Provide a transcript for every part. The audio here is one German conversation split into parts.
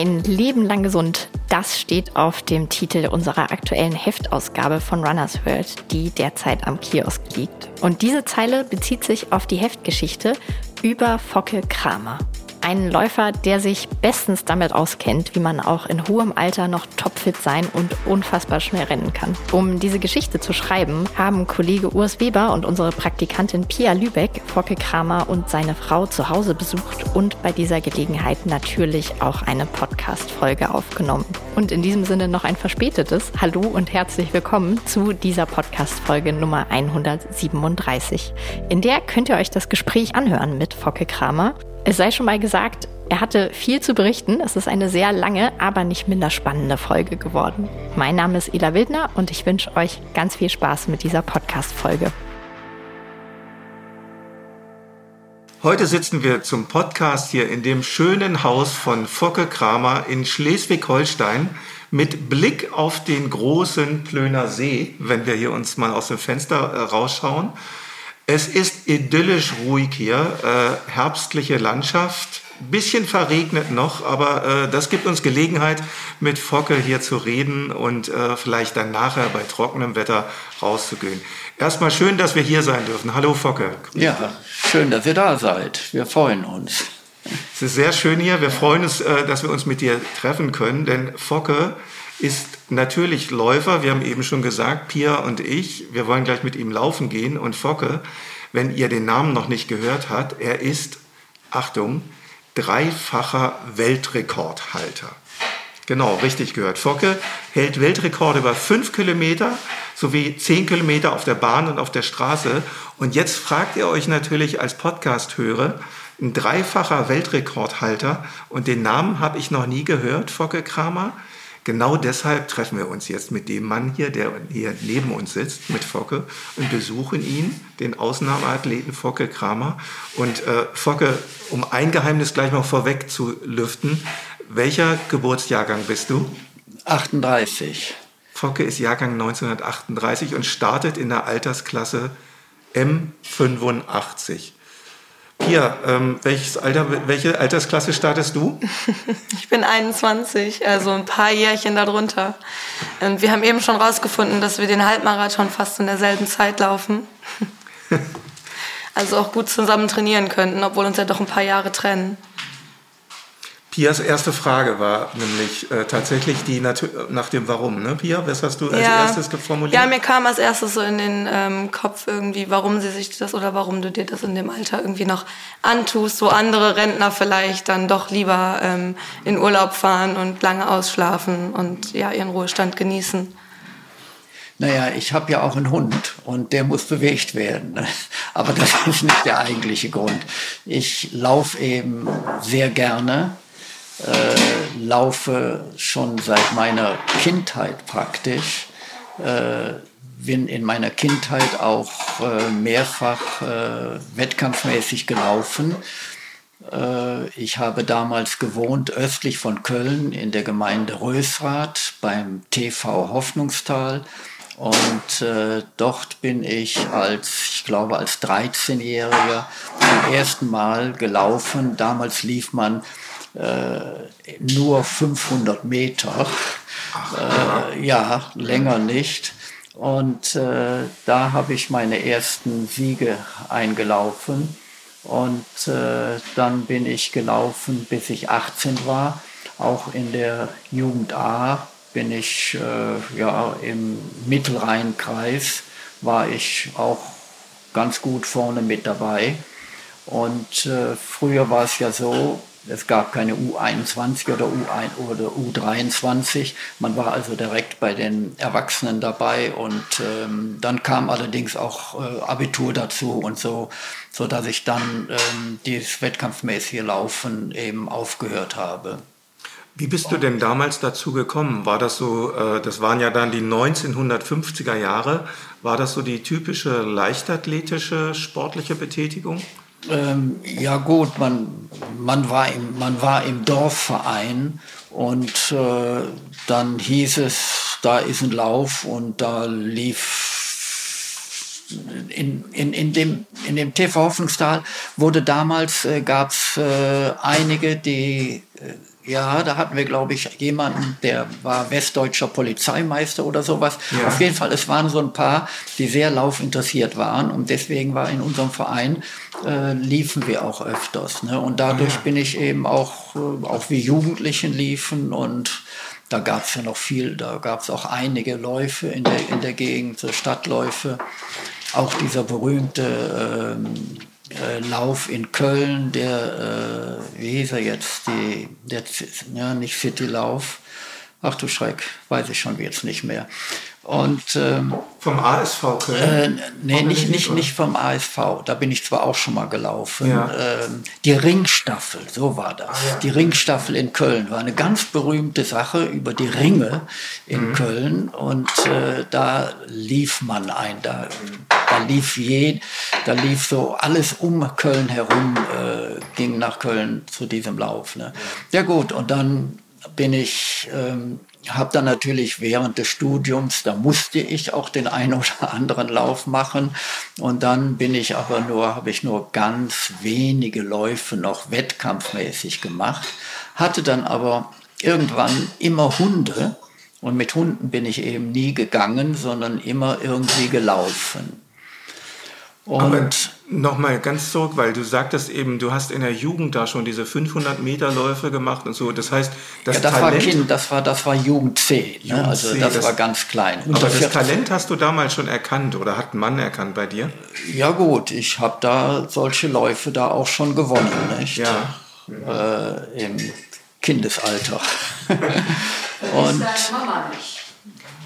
Ein Leben lang gesund, das steht auf dem Titel unserer aktuellen Heftausgabe von Runners World, die derzeit am Kiosk liegt. Und diese Zeile bezieht sich auf die Heftgeschichte über Focke Kramer. Ein Läufer, der sich bestens damit auskennt, wie man auch in hohem Alter noch topfit sein und unfassbar schnell rennen kann. Um diese Geschichte zu schreiben, haben Kollege Urs Weber und unsere Praktikantin Pia Lübeck Focke Kramer und seine Frau zu Hause besucht und bei dieser Gelegenheit natürlich auch eine Podcast-Folge aufgenommen. Und in diesem Sinne noch ein verspätetes Hallo und herzlich willkommen zu dieser Podcast-Folge Nummer 137. In der könnt ihr euch das Gespräch anhören mit Focke Kramer es sei schon mal gesagt, er hatte viel zu berichten. Es ist eine sehr lange, aber nicht minder spannende Folge geworden. Mein Name ist Ela Wildner und ich wünsche euch ganz viel Spaß mit dieser Podcast-Folge. Heute sitzen wir zum Podcast hier in dem schönen Haus von Focke Kramer in Schleswig-Holstein mit Blick auf den großen Plöner See, wenn wir hier uns mal aus dem Fenster äh, rausschauen. Es ist idyllisch ruhig hier, äh, herbstliche Landschaft, bisschen verregnet noch, aber äh, das gibt uns Gelegenheit, mit Focke hier zu reden und äh, vielleicht dann nachher bei trockenem Wetter rauszugehen. Erstmal schön, dass wir hier sein dürfen. Hallo Focke. Ja, schön, dass ihr da seid. Wir freuen uns. Es ist sehr schön hier. Wir freuen uns, äh, dass wir uns mit dir treffen können, denn Focke ist natürlich Läufer. Wir haben eben schon gesagt, Pia und ich, wir wollen gleich mit ihm laufen gehen. Und Focke, wenn ihr den Namen noch nicht gehört habt, er ist, Achtung, dreifacher Weltrekordhalter. Genau, richtig gehört. Focke hält Weltrekorde über fünf Kilometer sowie zehn Kilometer auf der Bahn und auf der Straße. Und jetzt fragt ihr euch natürlich als Podcast-Hörer, ein dreifacher Weltrekordhalter und den Namen habe ich noch nie gehört, Focke Kramer. Genau deshalb treffen wir uns jetzt mit dem Mann hier, der hier neben uns sitzt, mit Focke, und besuchen ihn, den Ausnahmeathleten Focke Kramer. Und äh, Focke, um ein Geheimnis gleich mal vorweg zu lüften, welcher Geburtsjahrgang bist du? 38. Focke ist Jahrgang 1938 und startet in der Altersklasse M85. Hier, ähm, welches Alter, welche Altersklasse startest du? Ich bin 21, also ein paar Jährchen darunter. Und wir haben eben schon rausgefunden, dass wir den Halbmarathon fast in derselben Zeit laufen. Also auch gut zusammen trainieren könnten, obwohl uns ja doch ein paar Jahre trennen. Pias erste Frage war nämlich äh, tatsächlich die nach dem Warum, ne, Pia? Was hast du als ja. erstes formuliert? Ja, mir kam als erstes so in den ähm, Kopf irgendwie, warum sie sich das oder warum du dir das in dem Alter irgendwie noch antust, wo andere Rentner vielleicht dann doch lieber ähm, in Urlaub fahren und lange ausschlafen und ja, ihren Ruhestand genießen. Naja, ich habe ja auch einen Hund und der muss bewegt werden. Aber das ist nicht der eigentliche Grund. Ich laufe eben sehr gerne äh, laufe schon seit meiner Kindheit praktisch. Äh, bin in meiner Kindheit auch äh, mehrfach äh, wettkampfmäßig gelaufen. Äh, ich habe damals gewohnt östlich von Köln in der Gemeinde Rösrath beim TV Hoffnungstal. Und äh, dort bin ich als, ich glaube, als 13-Jähriger zum ersten Mal gelaufen. Damals lief man äh, nur 500 Meter. Äh, ja, länger nicht. Und äh, da habe ich meine ersten Siege eingelaufen. Und äh, dann bin ich gelaufen, bis ich 18 war. Auch in der Jugend A bin ich äh, ja, im Mittelrheinkreis, war ich auch ganz gut vorne mit dabei. Und äh, früher war es ja so, es gab keine U21 oder, U1 oder U23. Man war also direkt bei den Erwachsenen dabei und ähm, dann kam allerdings auch äh, Abitur dazu und so, so dass ich dann ähm, dieses wettkampfmäßige Laufen eben aufgehört habe. Wie bist du denn damals dazu gekommen? War das so, äh, das waren ja dann die 1950er Jahre, war das so die typische leichtathletische sportliche Betätigung? Ähm, ja gut, man, man, war im, man war im Dorfverein und äh, dann hieß es, da ist ein Lauf und da lief in, in, in, dem, in dem TV Hoffnungstal wurde damals, äh, gab es äh, einige, die äh, ja, da hatten wir, glaube ich, jemanden, der war westdeutscher Polizeimeister oder sowas. Ja. Auf jeden Fall, es waren so ein paar, die sehr laufinteressiert waren und deswegen war in unserem Verein äh, liefen wir auch öfters. Ne? Und dadurch ah, ja. bin ich eben auch, äh, auch wie Jugendlichen liefen und da gab es ja noch viel, da gab es auch einige Läufe in der, in der Gegend, Stadtläufe. Auch dieser berühmte ähm, äh, Lauf in Köln, der, äh, wie hieß er jetzt, die, der, ja, nicht City-Lauf, ach du Schreck, weiß ich schon jetzt nicht mehr. Und, ähm, vom ASV Köln? Äh, nee, nicht, nicht, nicht vom ASV. Da bin ich zwar auch schon mal gelaufen. Ja. Ähm, die Ringstaffel, so war das. Ah, ja. Die Ringstaffel in Köln war eine ganz berühmte Sache über die Ringe in mhm. Köln. Und äh, da lief man ein. Da, da lief je, da lief so alles um Köln herum, äh, ging nach Köln zu diesem Lauf. Ne? Ja gut, und dann bin ich ähm, habe dann natürlich während des Studiums, da musste ich auch den einen oder anderen Lauf machen und dann bin ich aber nur, habe ich nur ganz wenige Läufe noch wettkampfmäßig gemacht, hatte dann aber irgendwann immer Hunde und mit Hunden bin ich eben nie gegangen, sondern immer irgendwie gelaufen. Und nochmal ganz zurück, weil du sagtest eben, du hast in der Jugend da schon diese 500 Meter Läufe gemacht und so. Das heißt, das, ja, das Talent, war Kind, das war das war Jugend C, ne? Jugend also das, das, war ganz klein. aber das Talent hast du damals schon erkannt oder hat ein Mann erkannt bei dir? Ja gut, ich habe da solche Läufe da auch schon gewonnen, nicht? Ja. Äh, Im Kindesalter. und Mama nicht.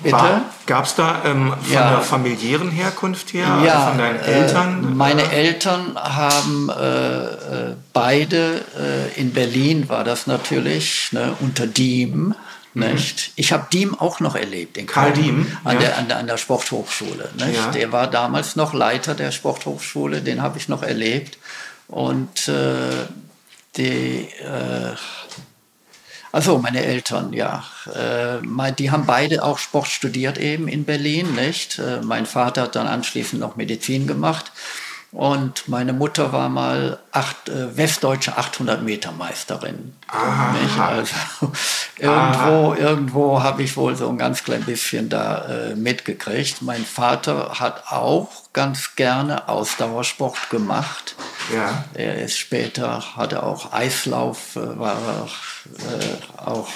Bitte? Gab es da ähm, von ja. der familiären Herkunft her, also ja, also von deinen Eltern? Äh, meine Eltern haben äh, äh, beide, äh, in Berlin war das natürlich, ne, unter Diem. Mhm. Nicht? Ich habe Diem auch noch erlebt. In Karl Diem? An, ja. der, an, der, an der Sporthochschule. Der war damals noch Leiter der Sporthochschule, den habe ich noch erlebt. Und äh, die äh, also meine Eltern, ja. Äh, die haben beide auch Sport studiert eben in Berlin, nicht? Äh, mein Vater hat dann anschließend noch Medizin gemacht. Und meine Mutter war mal acht, äh, westdeutsche 800 Meter Meisterin. Also irgendwo, irgendwo habe ich wohl so ein ganz klein bisschen da äh, mitgekriegt. Mein Vater hat auch ganz gerne Ausdauersport gemacht. Ja. Er ist später, hatte auch Eislauf, äh, war äh, auch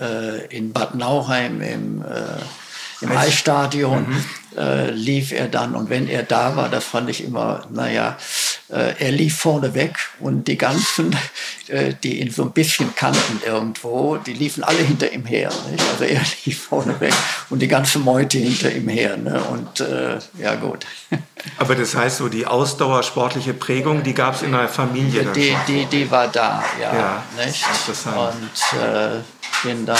äh, in Bad Nauheim im, äh, im Eisstadion. Mhm äh, lief er dann. Und wenn er da war, das fand ich immer, naja, äh, er lief vorne weg und die ganzen, äh, die ihn so ein bisschen kannten irgendwo, die liefen alle hinter ihm her. Nicht? Also er lief vorne weg und die ganze Meute hinter ihm her. Ne? Und äh, ja gut. Aber das heißt so, die ausdauersportliche Prägung, die gab es in der Familie die, die, die war da, ja. ja nicht? Interessant. Und äh, bin dann,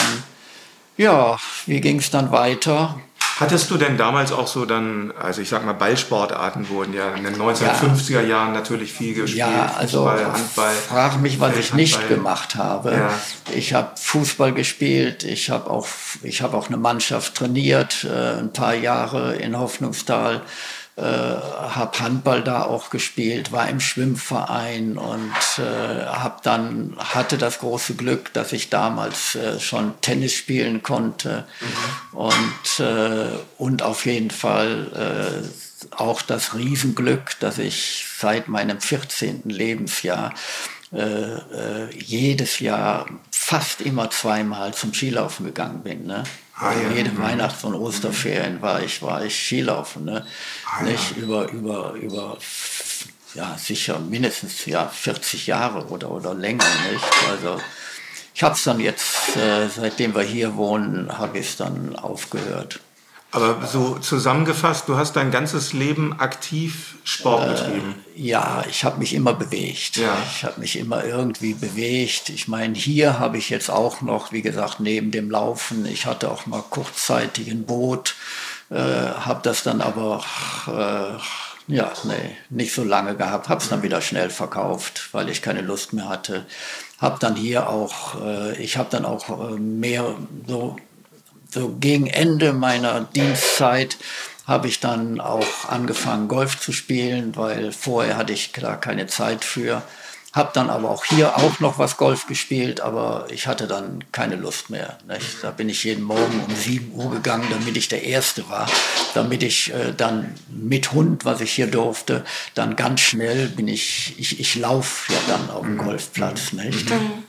ja, wie ging es dann weiter? Hattest du denn damals auch so dann, also ich sag mal, Ballsportarten wurden ja in den 1950er ja. Jahren natürlich viel gespielt. Ja, also Fußball, Handball. Frag mich, was ich nicht gemacht habe. Ja. Ich habe Fußball gespielt, ich habe auch, ich hab auch eine Mannschaft trainiert, äh, ein paar Jahre in Hoffnungstal äh, habe Handball da auch gespielt, war im Schwimmverein und äh, hab dann hatte das große Glück, dass ich damals äh, schon Tennis spielen konnte mhm. und äh, und auf jeden Fall äh, auch das Riesenglück, dass ich seit meinem 14. Lebensjahr äh, äh, jedes Jahr fast immer zweimal zum Skilaufen gegangen bin. Ne? Ah, ja. Jede mhm. Weihnachts- und Osterferien war ich, war ich Skilaufen. Ne? Ah, nicht? Ja. Über, über, über, ja, sicher mindestens ja, 40 Jahre oder, oder länger. Nicht? Also, ich habe es dann jetzt, äh, seitdem wir hier wohnen, habe ich es dann aufgehört. Aber so zusammengefasst, du hast dein ganzes Leben aktiv Sport betrieben. Äh, ja, ich habe mich immer bewegt. Ja. Ich habe mich immer irgendwie bewegt. Ich meine, hier habe ich jetzt auch noch, wie gesagt, neben dem Laufen, ich hatte auch mal kurzzeitig ein Boot, äh, habe das dann aber äh, ja, nee, nicht so lange gehabt, habe es dann wieder schnell verkauft, weil ich keine Lust mehr hatte. Habe dann hier auch, äh, ich habe dann auch äh, mehr so so gegen Ende meiner Dienstzeit habe ich dann auch angefangen, Golf zu spielen, weil vorher hatte ich da keine Zeit für. Habe dann aber auch hier auch noch was Golf gespielt, aber ich hatte dann keine Lust mehr. Nicht? Da bin ich jeden Morgen um 7 Uhr gegangen, damit ich der Erste war, damit ich äh, dann mit Hund, was ich hier durfte, dann ganz schnell bin ich, ich, ich laufe ja dann auf dem Golfplatz. Nicht? Mhm.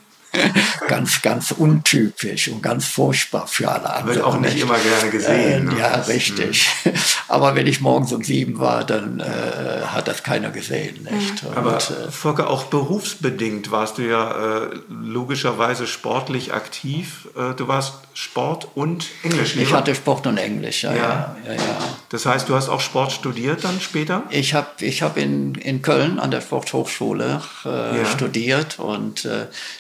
ganz, ganz untypisch und ganz furchtbar für alle anderen. Wird auch nicht, immer gerne gesehen. Äh, ne? Ja, richtig. Mhm. Aber wenn ich morgens um sieben war, dann äh, hat das keiner gesehen. Nicht? Und, Aber äh, Volker, auch berufsbedingt warst du ja äh, logischerweise sportlich aktiv. Äh, du warst Sport und Englisch. Ich hatte Sport und Englisch, ja, ja. ja, ja, Das heißt, du hast auch Sport studiert dann später? Ich habe ich hab in, in Köln an der Sporthochschule äh, studiert und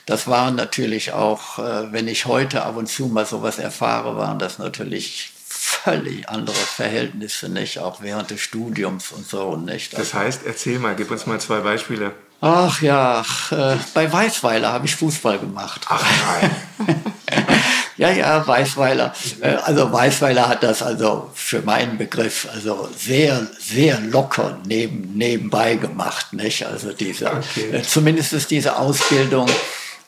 das war waren natürlich auch, äh, wenn ich heute ab und zu mal sowas erfahre, waren das natürlich völlig andere Verhältnisse, nicht? Auch während des Studiums und so, nicht? Das heißt, erzähl mal, gib uns mal zwei Beispiele. Ach ja, äh, bei Weißweiler habe ich Fußball gemacht. Ach nein. ja, ja, Weißweiler. Äh, also Weißweiler hat das also für meinen Begriff also sehr, sehr locker neben, nebenbei gemacht, nicht? Also diese, okay. äh, zumindest ist diese Ausbildung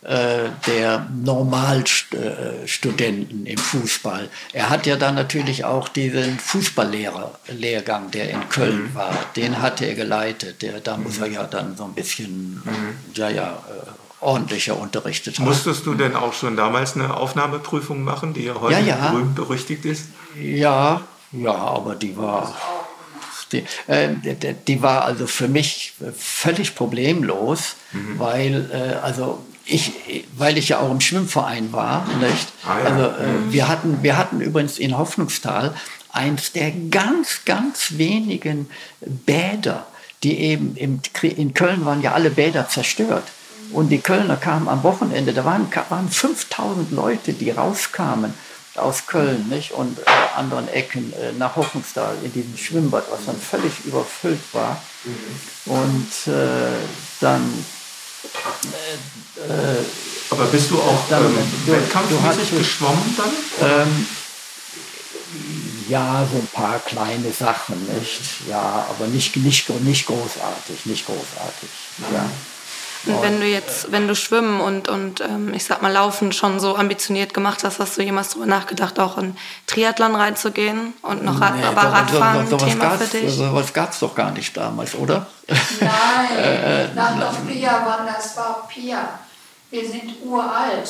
der Normalstudenten im Fußball. Er hat ja dann natürlich auch diesen Fußballlehrer-Lehrgang, der in Köln mhm. war, den hatte er geleitet. Der, da muss er ja dann so ein bisschen, mhm. ja, ja, äh, ordentlicher unterrichtet haben. Musstest du denn auch schon damals eine Aufnahmeprüfung machen, die ja heute ja, ja. berühmt berüchtigt ist? Ja, ja, aber die war die, äh, die, war also für mich völlig problemlos, mhm. weil äh, also ich, weil ich ja auch im Schwimmverein war, nicht? Ah, ja. Also äh, mhm. wir hatten, wir hatten übrigens in Hoffnungstal eins der ganz, ganz wenigen Bäder, die eben im, in Köln waren ja alle Bäder zerstört. Und die Kölner kamen am Wochenende, da waren, waren 5000 Leute, die rauskamen aus Köln nicht? und äh, anderen Ecken äh, nach Hoffnungstal in diesem Schwimmbad, was dann völlig überfüllt war. Mhm. Und äh, dann äh, Aber bist du auch dann, ähm, du, wettkampfmäßig du geschwommen dann? Ähm, ja, so ein paar kleine Sachen, nicht? Ja, aber nicht, nicht, nicht großartig, nicht großartig. Ja. Und wenn du jetzt, wenn du Schwimmen und, und ähm, ich sag mal Laufen schon so ambitioniert gemacht hast, hast du jemals darüber nachgedacht, auch in Triathlon reinzugehen und noch Rad, nee, aber Radfahren so, so, Thema für dich? Sowas gab es doch gar nicht damals, oder? Nein, äh, äh nach doch Pia waren das war Pia. Wir sind uralt.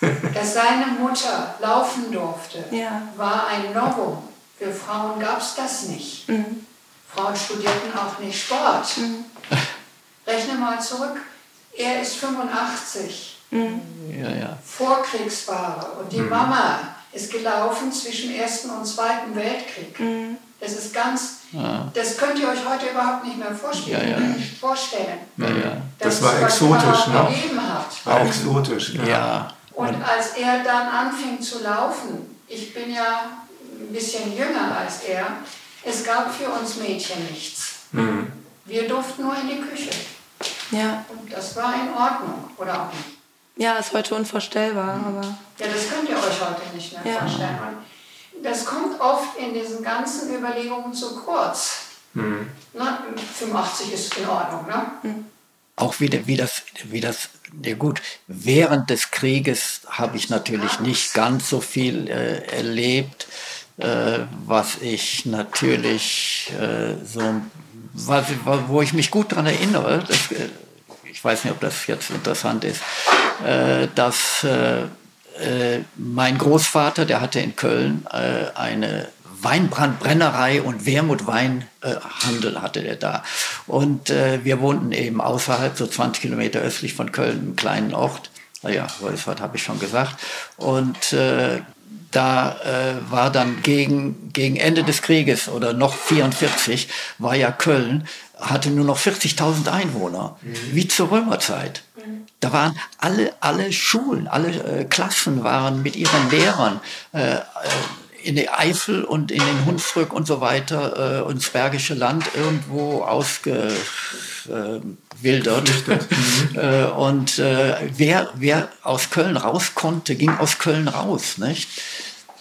Dass seine Mutter laufen durfte, ja. war ein Novum. Für Frauen gab es das nicht. Mhm. Frauen studierten auch nicht Sport. Mhm. Rechne mal zurück. Er ist 85. Mhm. Ja, ja. Vorkriegsfahrer. Und die mhm. Mama ist gelaufen zwischen Ersten und Zweiten Weltkrieg. Mhm. Das ist ganz, ja. das könnt ihr euch heute überhaupt nicht mehr vorstellen. Ja, ja. vorstellen ja, ja. Das, war exotisch, ne? War exotisch, ja. Und als er dann anfing zu laufen, ich bin ja ein bisschen jünger als er, es gab für uns Mädchen nichts. Mhm. Wir durften nur in die Küche. Ja. Und das war in Ordnung, oder auch nicht? Ja, ist heute unvorstellbar, mhm. aber. Ja, das könnt ihr euch heute nicht mehr ja. vorstellen. Und das kommt oft in diesen ganzen Überlegungen zu kurz. Mhm. Na, 85 ist in Ordnung, ne? Mhm. Auch wieder, wie das, wie das, ja gut, während des Krieges habe ich natürlich nicht ganz so viel äh, erlebt, äh, was ich natürlich äh, so was, wo ich mich gut daran erinnere, das, äh, ich weiß nicht, ob das jetzt interessant ist, äh, dass äh, mein Großvater, der hatte in Köln eine Weinbrandbrennerei und Wermutweinhandel hatte der da. Und wir wohnten eben außerhalb, so 20 Kilometer östlich von Köln, einem kleinen Ort. Naja, Wolfswart habe ich schon gesagt. Und äh, da äh, war dann gegen, gegen Ende des Krieges oder noch 44 war ja Köln, hatte nur noch 40.000 Einwohner, mhm. wie zur Römerzeit. Mhm. Da waren alle, alle Schulen, alle äh, Klassen waren mit ihren Lehrern äh, äh in der Eifel und in den Hunsrück und so weiter äh, ins Bergische Land irgendwo ausgewildert. Äh, äh, und äh, wer, wer aus Köln raus konnte, ging aus Köln raus. Nicht?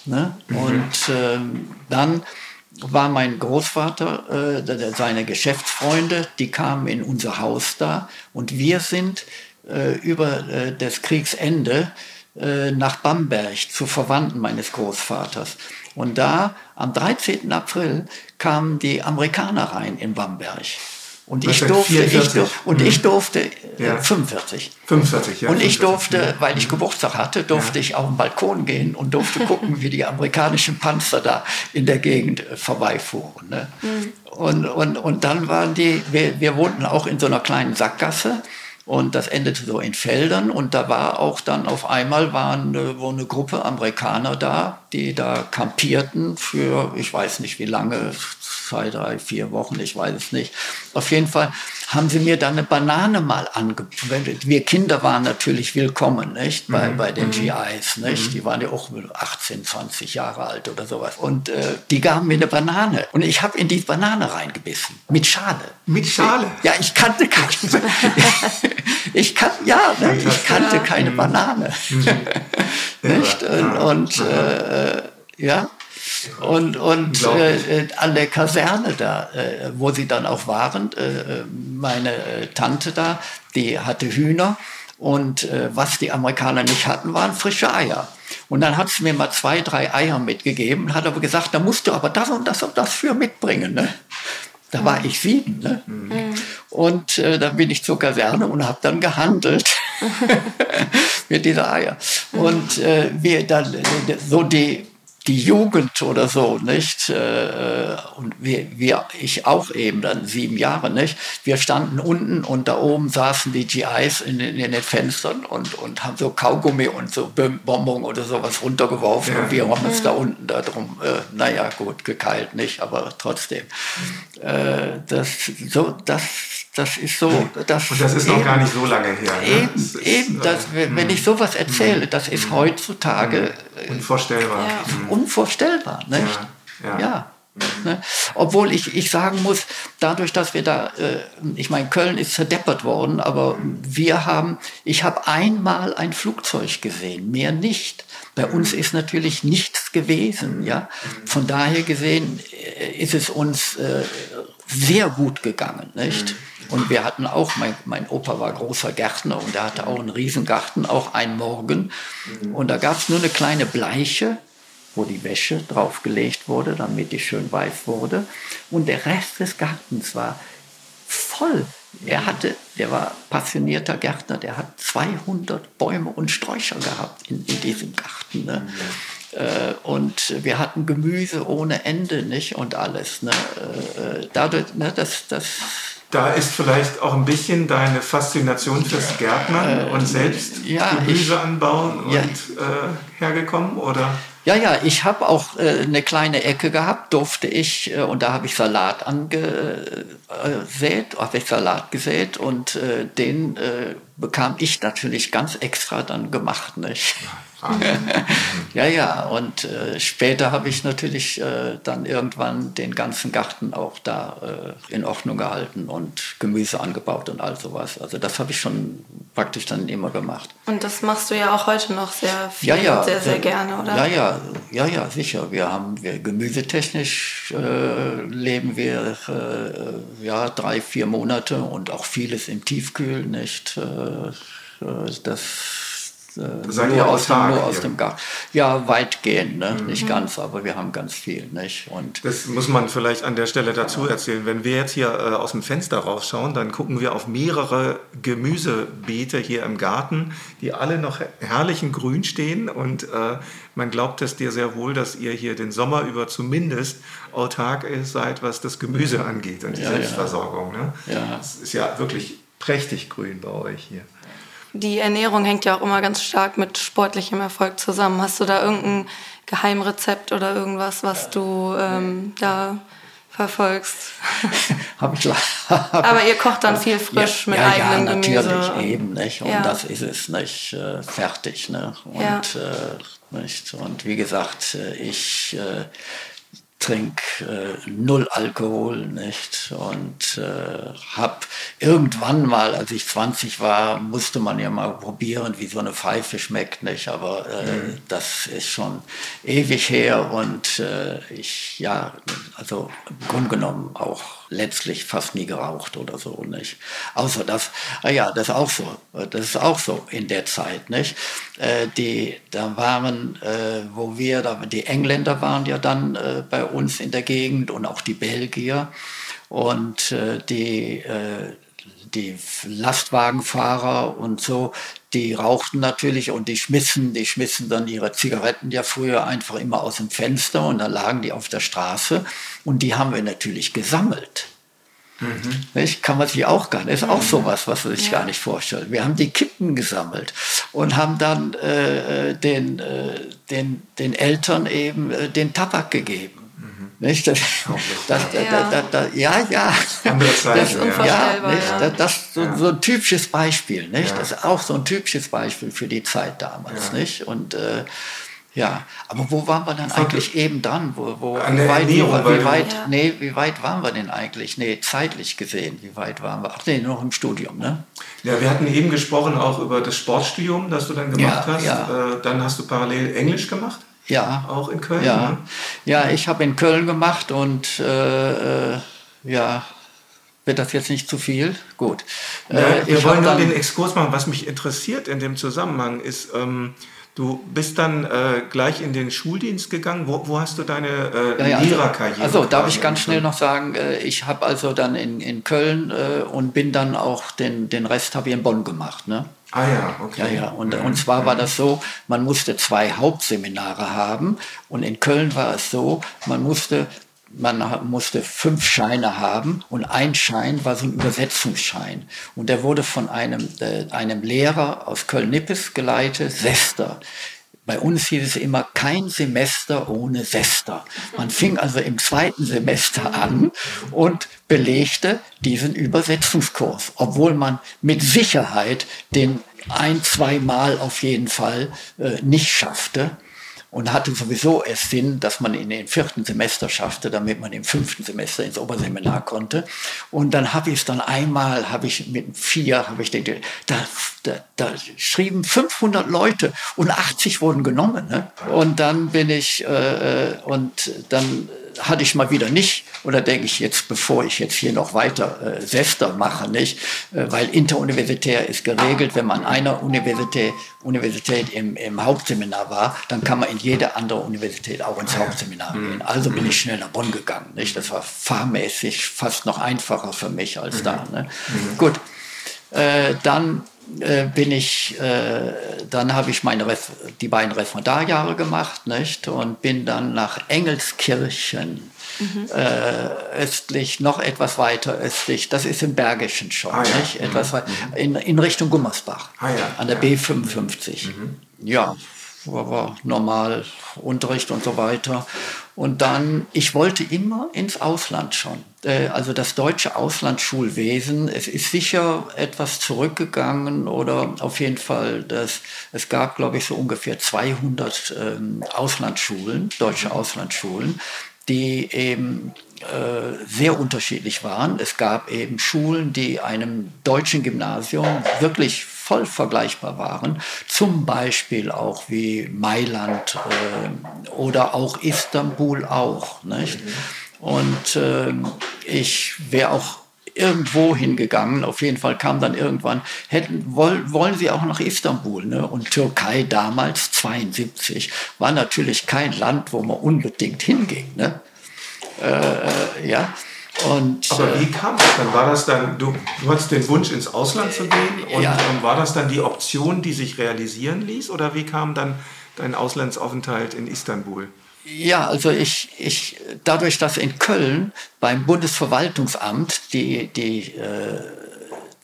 Ne? Mhm. Und ähm, dann war mein Großvater, äh, seine Geschäftsfreunde, die kamen in unser Haus da und wir sind äh, über äh, das Kriegsende äh, nach Bamberg zu Verwandten meines Großvaters. Und da am 13. April kamen die Amerikaner rein in Bamberg. Und ich durfte, ich, und ich mhm. durfte äh, ja. 45. 45, ja. Und ich durfte, weil ich Geburtstag hatte, durfte ja. ich auf den Balkon gehen und durfte gucken, wie die amerikanischen Panzer da in der Gegend äh, vorbeifuhren. Ne? Mhm. Und, und, und dann waren die, wir, wir wohnten auch in so einer kleinen Sackgasse. Und das endete so in Feldern und da war auch dann auf einmal waren äh, wo eine Gruppe Amerikaner da, die da kampierten für, ich weiß nicht wie lange, zwei, drei, vier Wochen, ich weiß es nicht. Auf jeden Fall haben sie mir dann eine Banane mal angewendet. Wir Kinder waren natürlich willkommen, nicht? Bei, mhm. bei den mhm. GIs, nicht? Mhm. Die waren ja auch 18, 20 Jahre alt oder sowas. Und äh, die gaben mir eine Banane. Und ich habe in die Banane reingebissen. Mit Schale. Mit Schale? Ja, ich kannte keine. ich kann, ja, ne? ich kannte keine mhm. Banane. Mhm. nicht? Und, und äh, ja. Und, und äh, an der Kaserne da, äh, wo sie dann auch waren, äh, meine äh, Tante da, die hatte Hühner. Und äh, was die Amerikaner nicht hatten, waren frische Eier. Und dann hat sie mir mal zwei, drei Eier mitgegeben, hat aber gesagt, da musst du aber das und das und das für mitbringen. Ne? Da war ich sieben. Ne? Mhm. Und äh, dann bin ich zur Kaserne und habe dann gehandelt mit dieser Eier. Und äh, wir dann äh, so die die Jugend oder so, nicht? Äh, und wir, wir, ich auch eben dann sieben Jahre, nicht? Wir standen unten und da oben saßen die GIs in, in den Fenstern und, und haben so Kaugummi und so Bonbon oder sowas runtergeworfen ja. und wir haben uns da unten da drum, äh, naja, gut, gekeilt, nicht? Aber trotzdem. Äh, das, so, das das ist so. Das und das ist eben, noch gar nicht so lange her. Ne? Eben, das ist, eben das, äh, wenn ich sowas erzähle, das ist mh. heutzutage mh. unvorstellbar. Ja. Unvorstellbar, nicht? ja. ja. ja. Ne? Obwohl ich, ich sagen muss, dadurch, dass wir da, äh, ich meine, Köln ist verdeppert worden, aber wir haben, ich habe einmal ein Flugzeug gesehen, mehr nicht. Bei uns ist natürlich nichts gewesen, ja. Von daher gesehen äh, ist es uns äh, sehr gut gegangen, nicht? Und wir hatten auch, mein, mein Opa war großer Gärtner und er hatte auch einen Riesengarten, auch einen Morgen. Und da gab es nur eine kleine Bleiche, wo die Wäsche draufgelegt wurde, damit die schön weiß wurde. Und der Rest des Gartens war voll. Er hatte, der war passionierter Gärtner, der hat 200 Bäume und Sträucher gehabt in, in diesem Garten. Ne? Äh, und wir hatten Gemüse ohne Ende, nicht? Und alles. Ne? Äh, äh dadurch, ne, das, das da ist vielleicht auch ein bisschen deine Faszination fürs Gärtnern äh, und selbst ja, Gemüse ich, anbauen und ja. äh, hergekommen, oder? Ja, ja, ich habe auch äh, eine kleine Ecke gehabt, durfte ich, äh, und da habe ich Salat angesät, habe ich Salat gesät und äh, den äh, bekam ich natürlich ganz extra dann gemacht, nicht? ja, ja, und äh, später habe ich natürlich äh, dann irgendwann den ganzen Garten auch da äh, in Ordnung gehalten und Gemüse angebaut und all sowas. Also das habe ich schon praktisch dann immer gemacht. Und das machst du ja auch heute noch sehr viel ja, ja, sehr, sehr gerne, oder? Ja, ja, ja, ja, sicher. Wir haben, wir gemüsetechnisch äh, leben wir äh, ja drei, vier Monate und auch vieles im Tiefkühl, nicht? Äh, das äh, Seid nur, aus, dem, nur aus dem Garten. Ja, weitgehend, ne? Mhm. nicht ganz, aber wir haben ganz viel. Nicht? Und das muss man vielleicht an der Stelle dazu erzählen. Wenn wir jetzt hier äh, aus dem Fenster rausschauen, dann gucken wir auf mehrere Gemüsebeete hier im Garten, die alle noch herrlich in Grün stehen und äh, man glaubt es dir sehr wohl, dass ihr hier den Sommer über zumindest autark seid, was das Gemüse angeht und die ja, Selbstversorgung. Ne? Ja. Es ist ja wirklich prächtig grün bei euch hier die Ernährung hängt ja auch immer ganz stark mit sportlichem Erfolg zusammen. Hast du da irgendein Geheimrezept oder irgendwas, was du ähm, da verfolgst? Hab ich Aber ihr kocht dann viel frisch ja, mit ja, eigenem ja, natürlich Gemüse. eben nicht. Und ja. das ist es nicht äh, fertig. Ne? Und, ja. äh, nicht. Und wie gesagt, äh, ich äh, trink äh, null Alkohol, nicht? Und äh, hab irgendwann mal, als ich 20 war, musste man ja mal probieren, wie so eine Pfeife schmeckt, nicht? Aber äh, mhm. das ist schon ewig her und äh, ich, ja, also im Grunde genommen auch letztlich fast nie geraucht oder so, nicht? Außer das, ah ja, das ist auch so, das ist auch so in der Zeit, nicht? Äh, die, da waren, äh, wo wir, da, die Engländer waren ja dann äh, bei uns in der Gegend und auch die Belgier und äh, die, äh, die Lastwagenfahrer und so, die rauchten natürlich und die schmissen, die schmissen dann ihre Zigaretten ja früher einfach immer aus dem Fenster und dann lagen die auf der Straße und die haben wir natürlich gesammelt. Mhm. Nicht? Kann man sich auch gar nicht. Ist auch sowas, was man sich ja. gar nicht vorstellt. Wir haben die Kippen gesammelt und haben dann äh, äh den, äh, den, den Eltern eben äh, den Tabak gegeben. Nicht? Das, das, ja. Das, das, ja, ja. Das, ja. ja? Das, so, so, ein typisches Beispiel. Nicht? Das ist auch so ein typisches Beispiel für die Zeit damals. Nicht? Und äh, ja, aber wo waren wir dann eigentlich eben dran? Wo, wo, An der wie weit, wie weit, ja. nee, wie weit waren wir denn eigentlich? Nee, zeitlich gesehen, wie weit waren wir? Ach nee, noch im Studium, ne? Ja, wir hatten eben gesprochen auch über das Sportstudium, das du dann gemacht ja, hast. Ja. Äh, dann hast du parallel Englisch gemacht? Ja. Auch in Köln? Ja, ne? ja ich habe in Köln gemacht und äh, äh, ja, wird das jetzt nicht zu viel? Gut. Ja, äh, wir wollen nur den Exkurs machen. Was mich interessiert in dem Zusammenhang ist, ähm, Du bist dann äh, gleich in den Schuldienst gegangen. Wo, wo hast du deine äh, ja, ja, also, Lehrerkarriere? Also, also darf ich ganz schnell noch sagen, äh, ich habe also dann in, in Köln äh, und bin dann auch den, den Rest habe ich in Bonn gemacht. Ne? Ah ja, okay. Ja, ja. Und, und zwar war das so, man musste zwei Hauptseminare haben und in Köln war es so, man musste man musste fünf Scheine haben und ein Schein war so ein Übersetzungsschein. Und der wurde von einem, äh, einem Lehrer aus Köln-Nippes geleitet, Sester. Bei uns hieß es immer kein Semester ohne Sester. Man fing also im zweiten Semester an und belegte diesen Übersetzungskurs, obwohl man mit Sicherheit den ein, zwei Mal auf jeden Fall äh, nicht schaffte und hatte sowieso erst Sinn, dass man in den vierten Semester schaffte, damit man im fünften Semester ins Oberseminar konnte. Und dann habe ich es dann einmal, habe ich mit vier, habe ich denke, da, da, da schrieben 500 Leute und 80 wurden genommen. Ne? Und dann bin ich äh, äh und dann hatte ich mal wieder nicht. Oder denke ich jetzt, bevor ich jetzt hier noch weiter äh, Sester mache, nicht? Äh, weil interuniversitär ist geregelt, wenn man an einer Universität, Universität im, im Hauptseminar war, dann kann man in jede andere Universität auch ins Hauptseminar mhm. gehen. Also bin ich schnell nach Bonn gegangen. Nicht? Das war fahrmäßig fast noch einfacher für mich als mhm. da. Ne? Mhm. Gut. Äh, dann äh, bin ich, äh, dann habe ich meine Ref die beiden Referendarjahre gemacht, nicht? Und bin dann nach Engelskirchen mhm. äh, östlich, noch etwas weiter östlich, das ist im Bergischen schon, ah, nicht? Ja. Etwas mhm. in, in Richtung Gummersbach, ah, ja. an der ja. B55. Mhm. Ja, war normal Unterricht und so weiter. Und dann, ich wollte immer ins Ausland schon. Äh, also das deutsche Auslandsschulwesen, es ist sicher etwas zurückgegangen oder auf jeden Fall, das, es gab, glaube ich, so ungefähr 200 ähm, Auslandsschulen, deutsche Auslandsschulen, die eben äh, sehr unterschiedlich waren. Es gab eben Schulen, die einem deutschen Gymnasium wirklich voll vergleichbar waren. Zum Beispiel auch wie Mailand äh, oder auch Istanbul auch. Nicht? Und äh, ich wäre auch irgendwo hingegangen. Auf jeden Fall kam dann irgendwann, hätten, wollen, wollen Sie auch nach Istanbul? Ne? Und Türkei damals, 72, war natürlich kein Land, wo man unbedingt hinging. Ne? Äh, ja. Und, Aber äh, wie kam das dann? War das dann, du, du hattest den Wunsch ins Ausland zu gehen und ja. ähm, war das dann die Option, die sich realisieren ließ oder wie kam dann dein Auslandsaufenthalt in Istanbul? Ja, also ich, ich, dadurch, dass in Köln beim Bundesverwaltungsamt die, die äh,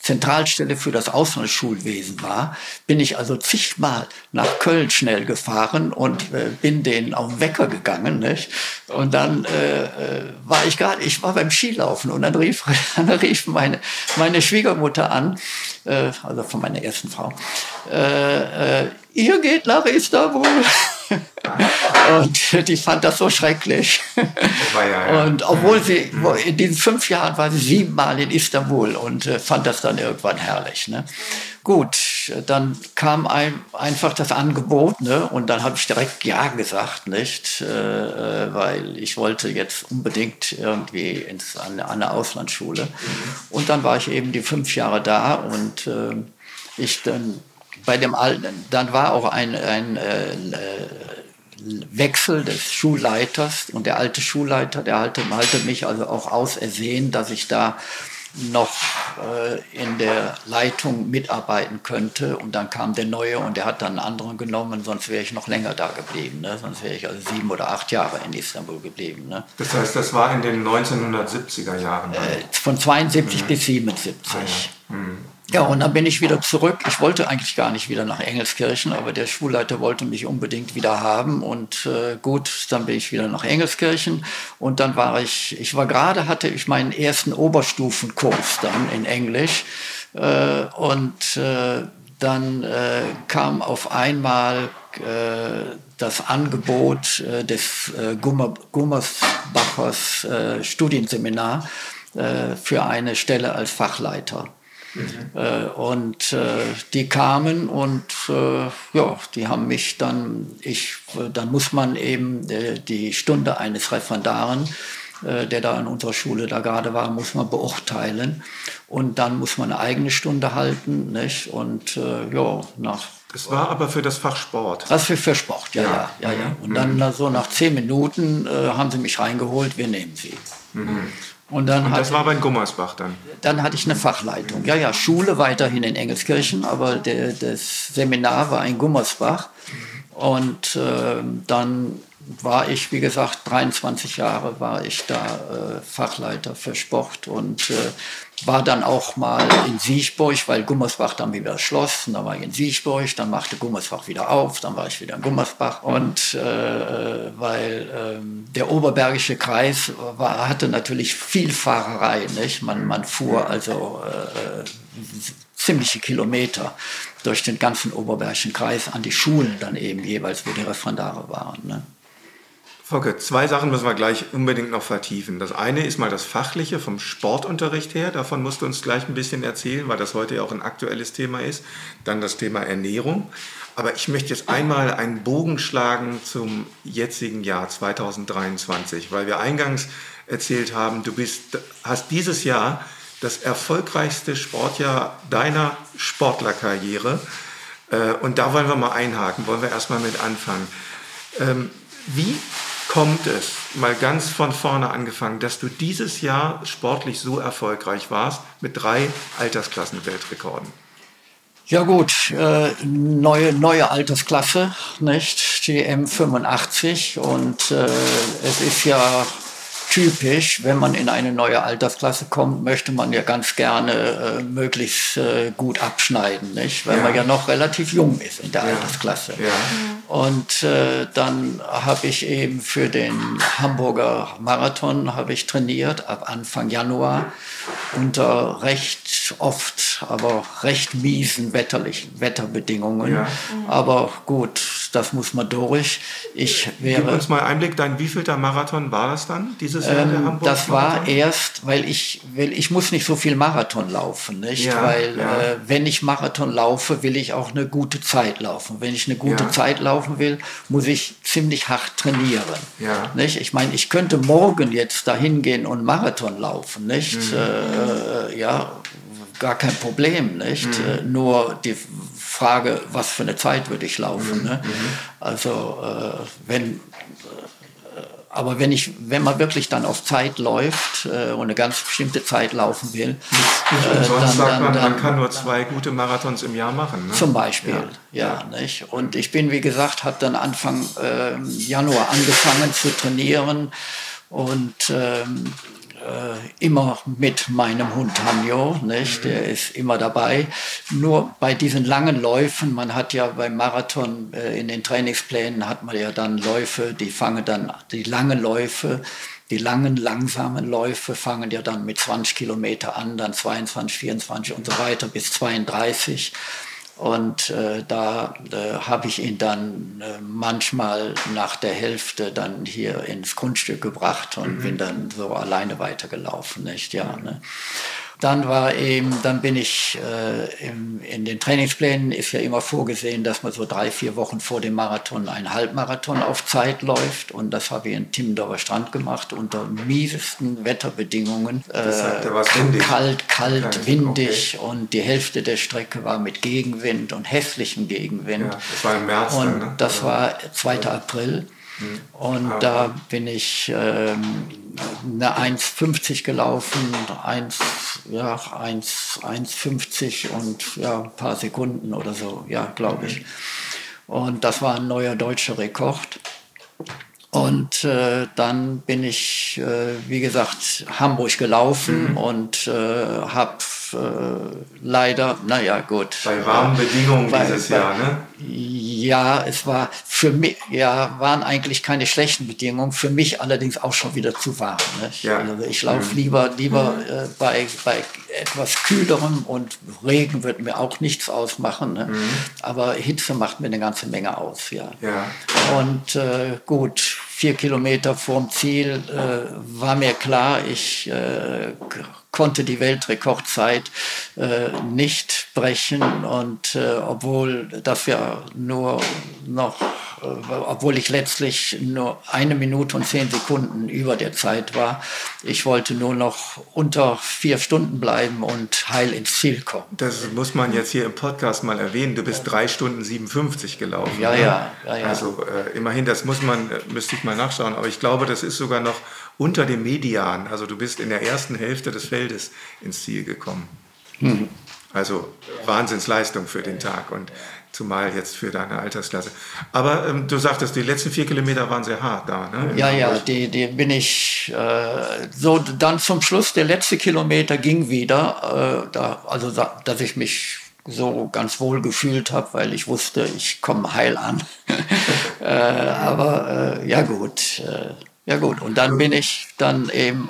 Zentralstelle für das Auslandsschulwesen war, bin ich also zigmal nach Köln schnell gefahren und äh, bin denen auf den Wecker gegangen. Nicht? Und dann äh, äh war ich gerade, ich war beim Skilaufen und dann rief, dann rief meine, meine Schwiegermutter an, äh, also von meiner ersten Frau, äh, äh, ihr geht nach Istanbul. und die fand das so schrecklich. Und obwohl sie, in diesen fünf Jahren war sie siebenmal in Istanbul und äh, fand das dann irgendwann herrlich. Ne? Gut, dann kam ein, einfach das Angebot ne? und dann habe ich direkt Ja gesagt, nicht? Äh, äh, weil ich wollte jetzt unbedingt irgendwie ins, an, an eine Auslandsschule. Mhm. Und dann war ich eben die fünf Jahre da und äh, ich dann bei dem alten, dann war auch ein, ein äh, Wechsel des Schulleiters und der alte Schulleiter, der halte, halte mich also auch ausersehen, dass ich da noch äh, in der Leitung mitarbeiten könnte. Und dann kam der neue und der hat dann einen anderen genommen, sonst wäre ich noch länger da geblieben. Ne? Sonst wäre ich also sieben oder acht Jahre in Istanbul geblieben. Ne? Das heißt, das war in den 1970er Jahren? Äh, von 72 mhm. bis 77. Ah, ja. mhm. Ja, und dann bin ich wieder zurück. Ich wollte eigentlich gar nicht wieder nach Engelskirchen, aber der Schulleiter wollte mich unbedingt wieder haben. Und äh, gut, dann bin ich wieder nach Engelskirchen. Und dann war ich, ich war gerade, hatte ich meinen ersten Oberstufenkurs dann in Englisch. Äh, und äh, dann äh, kam auf einmal äh, das Angebot äh, des äh, Gummer, Gummersbachers äh, Studienseminar äh, für eine Stelle als Fachleiter. Mhm. Äh, und äh, die kamen und äh, ja, die haben mich dann, ich, dann muss man eben äh, die Stunde eines Referendaren, äh, der da an unserer Schule da gerade war, muss man beurteilen. Und dann muss man eine eigene Stunde halten. Nicht? Und äh, ja, nach das war aber für das Fach Sport. Das für, für Sport, ja, ja, ja, ja. Mhm. Und dann mhm. so nach zehn Minuten äh, haben sie mich reingeholt, wir nehmen sie. Mhm. Und, dann und das hatte, war bei Gummersbach dann? Dann hatte ich eine Fachleitung. Ja, ja, Schule weiterhin in Engelskirchen, aber der, das Seminar war in Gummersbach. Und äh, dann war ich, wie gesagt, 23 Jahre war ich da äh, Fachleiter für Sport und äh, war dann auch mal in Siechburg, weil Gummersbach dann wieder schloss. Und dann war ich in Siechburg, dann machte Gummersbach wieder auf, dann war ich wieder in Gummersbach. Und äh, weil ähm, der Oberbergische Kreis war, hatte natürlich viel Fahrerei. Nicht? Man, man fuhr also äh, ziemliche Kilometer durch den ganzen Oberbergischen Kreis an die Schulen dann eben jeweils, wo die Referendare waren. Ne? Volker, zwei Sachen müssen wir gleich unbedingt noch vertiefen. Das eine ist mal das Fachliche vom Sportunterricht her. Davon musst du uns gleich ein bisschen erzählen, weil das heute ja auch ein aktuelles Thema ist. Dann das Thema Ernährung. Aber ich möchte jetzt einmal einen Bogen schlagen zum jetzigen Jahr 2023, weil wir eingangs erzählt haben, du bist, hast dieses Jahr das erfolgreichste Sportjahr deiner Sportlerkarriere. Äh, und da wollen wir mal einhaken, wollen wir erstmal mit anfangen. Ähm, wie kommt es, mal ganz von vorne angefangen, dass du dieses Jahr sportlich so erfolgreich warst mit drei Altersklassen-Weltrekorden? Ja gut, äh, neue, neue Altersklasse, nicht? Die M85 und äh, es ist ja typisch, wenn man in eine neue Altersklasse kommt, möchte man ja ganz gerne äh, möglichst äh, gut abschneiden, nicht? weil ja. man ja noch relativ jung ist in der ja. Altersklasse. Ja. Und äh, dann habe ich eben für den Hamburger Marathon habe ich trainiert ab Anfang Januar unter recht oft, aber recht miesen wetterlichen Wetterbedingungen. Aber gut, das muss man durch. Ich wäre, Gib uns mal Einblick, dein wievielter Marathon war das dann, dieses Jahr, ähm, der Hamburg Das war erst, weil ich, weil ich muss nicht so viel Marathon laufen, nicht? Ja, weil ja. Äh, wenn ich Marathon laufe, will ich auch eine gute Zeit laufen. Wenn ich eine gute ja. Zeit laufen will, muss ich ziemlich hart trainieren. Ja. Nicht? Ich meine, ich könnte morgen jetzt dahin gehen und Marathon laufen, nicht? Mhm. Äh, ja, gar kein Problem, nicht? Mhm. Äh, nur die Frage, was für eine Zeit würde ich laufen. Ne? Mhm. Also äh, wenn äh, aber wenn ich, wenn man wirklich dann auf Zeit läuft äh, und eine ganz bestimmte Zeit laufen will, äh, sonst dann, sagt man, man kann nur zwei gute Marathons im Jahr machen. Ne? Zum Beispiel, ja. ja, Nicht? Und ich bin, wie gesagt, habe dann Anfang äh, Januar angefangen zu trainieren und ähm, äh, immer mit meinem Hund Hanjo, nicht? der ist immer dabei. Nur bei diesen langen Läufen, man hat ja beim Marathon äh, in den Trainingsplänen hat man ja dann Läufe, die fangen dann, die langen Läufe, die langen, langsamen Läufe fangen ja dann mit 20 Kilometer an, dann 22, 24 und so weiter bis 32. Und äh, da äh, habe ich ihn dann äh, manchmal nach der Hälfte dann hier ins Grundstück gebracht und mhm. bin dann so alleine weitergelaufen, nicht? Ja, ne? Dann war eben, dann bin ich äh, im, in den Trainingsplänen ist ja immer vorgesehen, dass man so drei, vier Wochen vor dem Marathon einen Halbmarathon auf Zeit läuft. Und das habe ich in Timmendorfer Strand gemacht unter miesesten Wetterbedingungen. Windig. Kalt, kalt, kalt windig okay. und die Hälfte der Strecke war mit Gegenwind und hässlichem Gegenwind. Ja, das war im März. Und dann, ne? das war 2. April. Und ah, da bin ich ähm, eine 1,50 gelaufen, 1, ja, 1,50 und ja, ein paar Sekunden oder so, ja, glaube ich. Und das war ein neuer deutscher Rekord. Und äh, dann bin ich, äh, wie gesagt, Hamburg gelaufen mhm. und äh, habe äh, leider, naja, gut. Bei warmen Bedingungen bei, dieses bei, Jahr, ne? Ja, es war für mich, ja, waren eigentlich keine schlechten Bedingungen, für mich allerdings auch schon wieder zu warm. Ne? Ja. Also ich laufe mhm. lieber, lieber mhm. äh, bei, bei etwas kühlerem und Regen wird mir auch nichts ausmachen. Ne? Mhm. Aber Hitze macht mir eine ganze Menge aus, ja. ja. Und äh, gut, vier Kilometer vorm Ziel äh, war mir klar, ich äh, konnte die Weltrekordzeit äh, nicht brechen und äh, obwohl ja nur noch äh, obwohl ich letztlich nur eine Minute und zehn Sekunden über der Zeit war. Ich wollte nur noch unter vier Stunden bleiben und heil ins Ziel kommen. Das muss man jetzt hier im Podcast mal erwähnen. Du bist drei Stunden 57 gelaufen. Ja, ne? ja, ja, ja. Also äh, immerhin, das muss man, äh, müsste ich mal nachschauen. Aber ich glaube, das ist sogar noch unter dem Median. Also du bist in der ersten Hälfte des Feldes ins Ziel gekommen. Hm. Also Wahnsinnsleistung für den Tag. Und zumal jetzt für deine Altersklasse. Aber ähm, du sagtest, die letzten vier Kilometer waren sehr hart da. Ne? Ja, ja, die, die bin ich äh, so dann zum Schluss, der letzte Kilometer ging wieder, äh, da, also da, dass ich mich so ganz wohl gefühlt habe, weil ich wusste, ich komme heil an. äh, aber äh, ja gut, äh, ja gut, und dann bin ich dann eben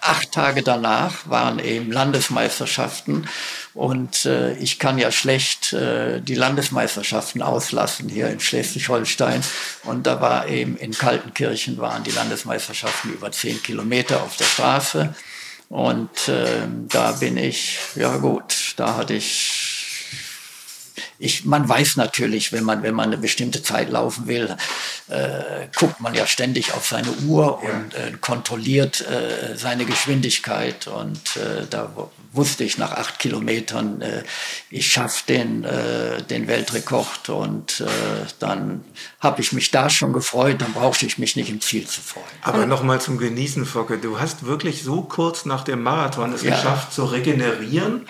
acht Tage danach waren eben Landesmeisterschaften und äh, ich kann ja schlecht äh, die Landesmeisterschaften auslassen hier in Schleswig-Holstein und da war eben in Kaltenkirchen waren die Landesmeisterschaften über zehn Kilometer auf der Straße und äh, da bin ich, ja gut, da hatte ich ich, man weiß natürlich, wenn man, wenn man eine bestimmte Zeit laufen will, äh, guckt man ja ständig auf seine Uhr und äh, kontrolliert äh, seine Geschwindigkeit. Und äh, da wusste ich nach acht Kilometern, äh, ich schaffe den, äh, den Weltrekord. Und dann habe ich mich da schon gefreut, dann brauchte ich mich nicht im Ziel zu freuen. Aber nochmal zum Genießen, Focke. Du hast wirklich so kurz nach dem Marathon es ja. geschafft zu regenerieren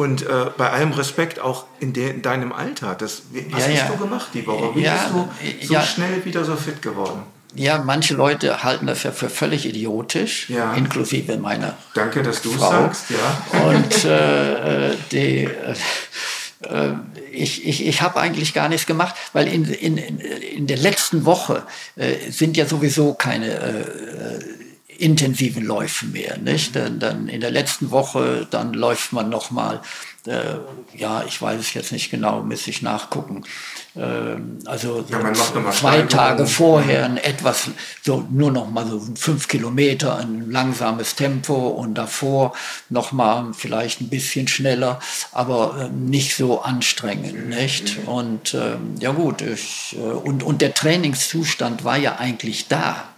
und äh, bei allem Respekt auch in, de, in deinem Alter. Das, was ja, hast ja. du gemacht die Woche? Wie ja, bist du so schnell wieder so fit geworden? Ja, manche Leute halten das ja für völlig idiotisch, inklusive meiner Danke, dass du Frau. sagst, ja. Und äh, äh die, äh, äh, ich, ich, ich habe eigentlich gar nichts gemacht, weil in, in, in der letzten Woche äh, sind ja sowieso keine äh, intensiven Läufen mehr. Nicht? Dann, dann in der letzten Woche, dann läuft man noch mal, äh, ja, ich weiß es jetzt nicht genau, müsste ich nachgucken. Ähm, also so ja, zwei Tage vorher ein etwas, so nur noch mal so fünf Kilometer, ein langsames Tempo und davor noch mal vielleicht ein bisschen schneller, aber äh, nicht so anstrengend, nicht? Und ähm, ja gut, ich, äh, und, und der Trainingszustand war ja eigentlich da.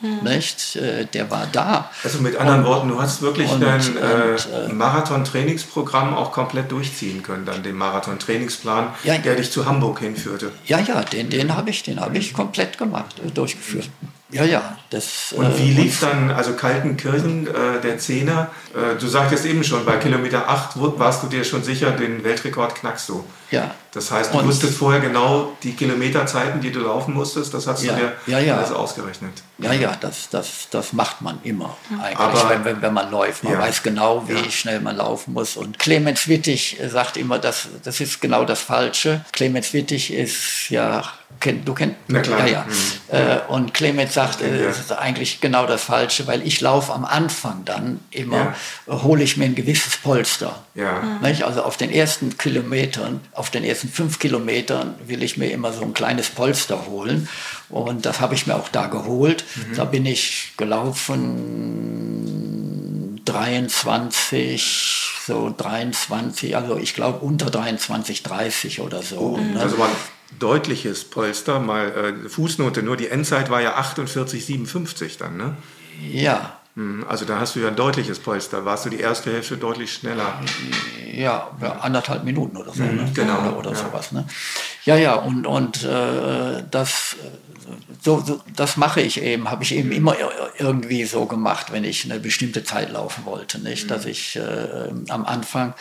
Hm. Nicht? Äh, der war da. Also mit anderen und, Worten, du hast wirklich und, dein äh, äh, Marathon-Trainingsprogramm auch komplett durchziehen können, dann den Marathon-Trainingsplan, ja, der dich zu Hamburg hinführte. Ja, ja, den, den habe ich, den hab ich komplett gemacht, äh, durchgeführt. Ja, ja. Das, und wie äh, lief dann, also Kaltenkirchen, äh, der Zehner? Äh, du sagtest eben schon, bei Kilometer 8 warst du dir schon sicher, den Weltrekord knackst du. Ja. Das heißt, du und wusstest vorher genau die Kilometerzeiten, die du laufen musstest, das hast ja, du dir ja, ja. alles ausgerechnet. Ja, ja, das, das, das macht man immer eigentlich, Aber, wenn, wenn, man läuft. Man weiß genau, wie schnell man laufen muss. Und Clemens Wittig sagt immer, das, das ist genau das Falsche. Clemens Wittig ist ja Kennt, du kennst? Ja, ja. Mhm. Äh, und Clemens sagt, äh, ist eigentlich genau das Falsche, weil ich laufe am Anfang dann immer, ja. hole ich mir ein gewisses Polster. Ja. Nicht? Also auf den ersten Kilometern, auf den ersten fünf Kilometern will ich mir immer so ein kleines Polster holen. Und das habe ich mir auch da geholt. Mhm. Da bin ich gelaufen 23, so 23, also ich glaube unter 23, 30 oder so. Oh, ne? Also man deutliches Polster, mal äh, Fußnote, nur die Endzeit war ja 48,57 dann, ne? Ja. Hm, also da hast du ja ein deutliches Polster. Warst du die erste Hälfte deutlich schneller? Ja, anderthalb Minuten oder so. Mhm, ne? Genau. Oder, oder ja. sowas. Ne? Ja, ja, und, und äh, das, so, so, das mache ich eben, habe ich eben immer irgendwie so gemacht, wenn ich eine bestimmte Zeit laufen wollte. Nicht? Mhm. Dass ich äh, am Anfang äh,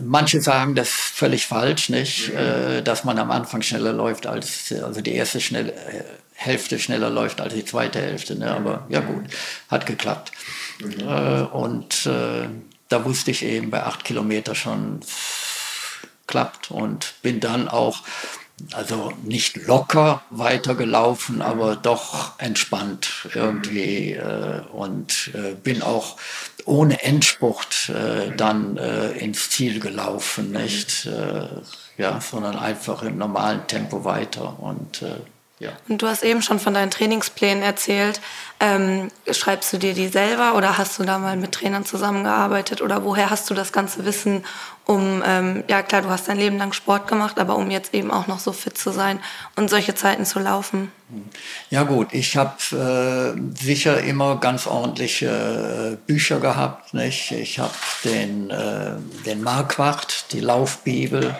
manche sagen das völlig falsch, nicht? Mhm. dass man am Anfang schneller läuft als, also die erste schnelle, äh, Hälfte schneller läuft als die zweite Hälfte. Ne? Aber ja gut, hat geklappt. Mhm. und da wusste ich eben bei acht Kilometer schon, klappt und bin dann auch also nicht locker weitergelaufen, aber doch entspannt irgendwie äh, und äh, bin auch ohne Endspurt äh, dann äh, ins Ziel gelaufen, nicht? Äh, ja, sondern einfach im normalen Tempo weiter und äh, ja. Und du hast eben schon von deinen Trainingsplänen erzählt. Ähm, schreibst du dir die selber oder hast du da mal mit Trainern zusammengearbeitet oder woher hast du das ganze Wissen, um, ähm, ja klar, du hast dein Leben lang Sport gemacht, aber um jetzt eben auch noch so fit zu sein und solche Zeiten zu laufen? Ja gut, ich habe äh, sicher immer ganz ordentliche äh, Bücher gehabt. Nicht? Ich habe den, äh, den Marquardt, die Laufbibel,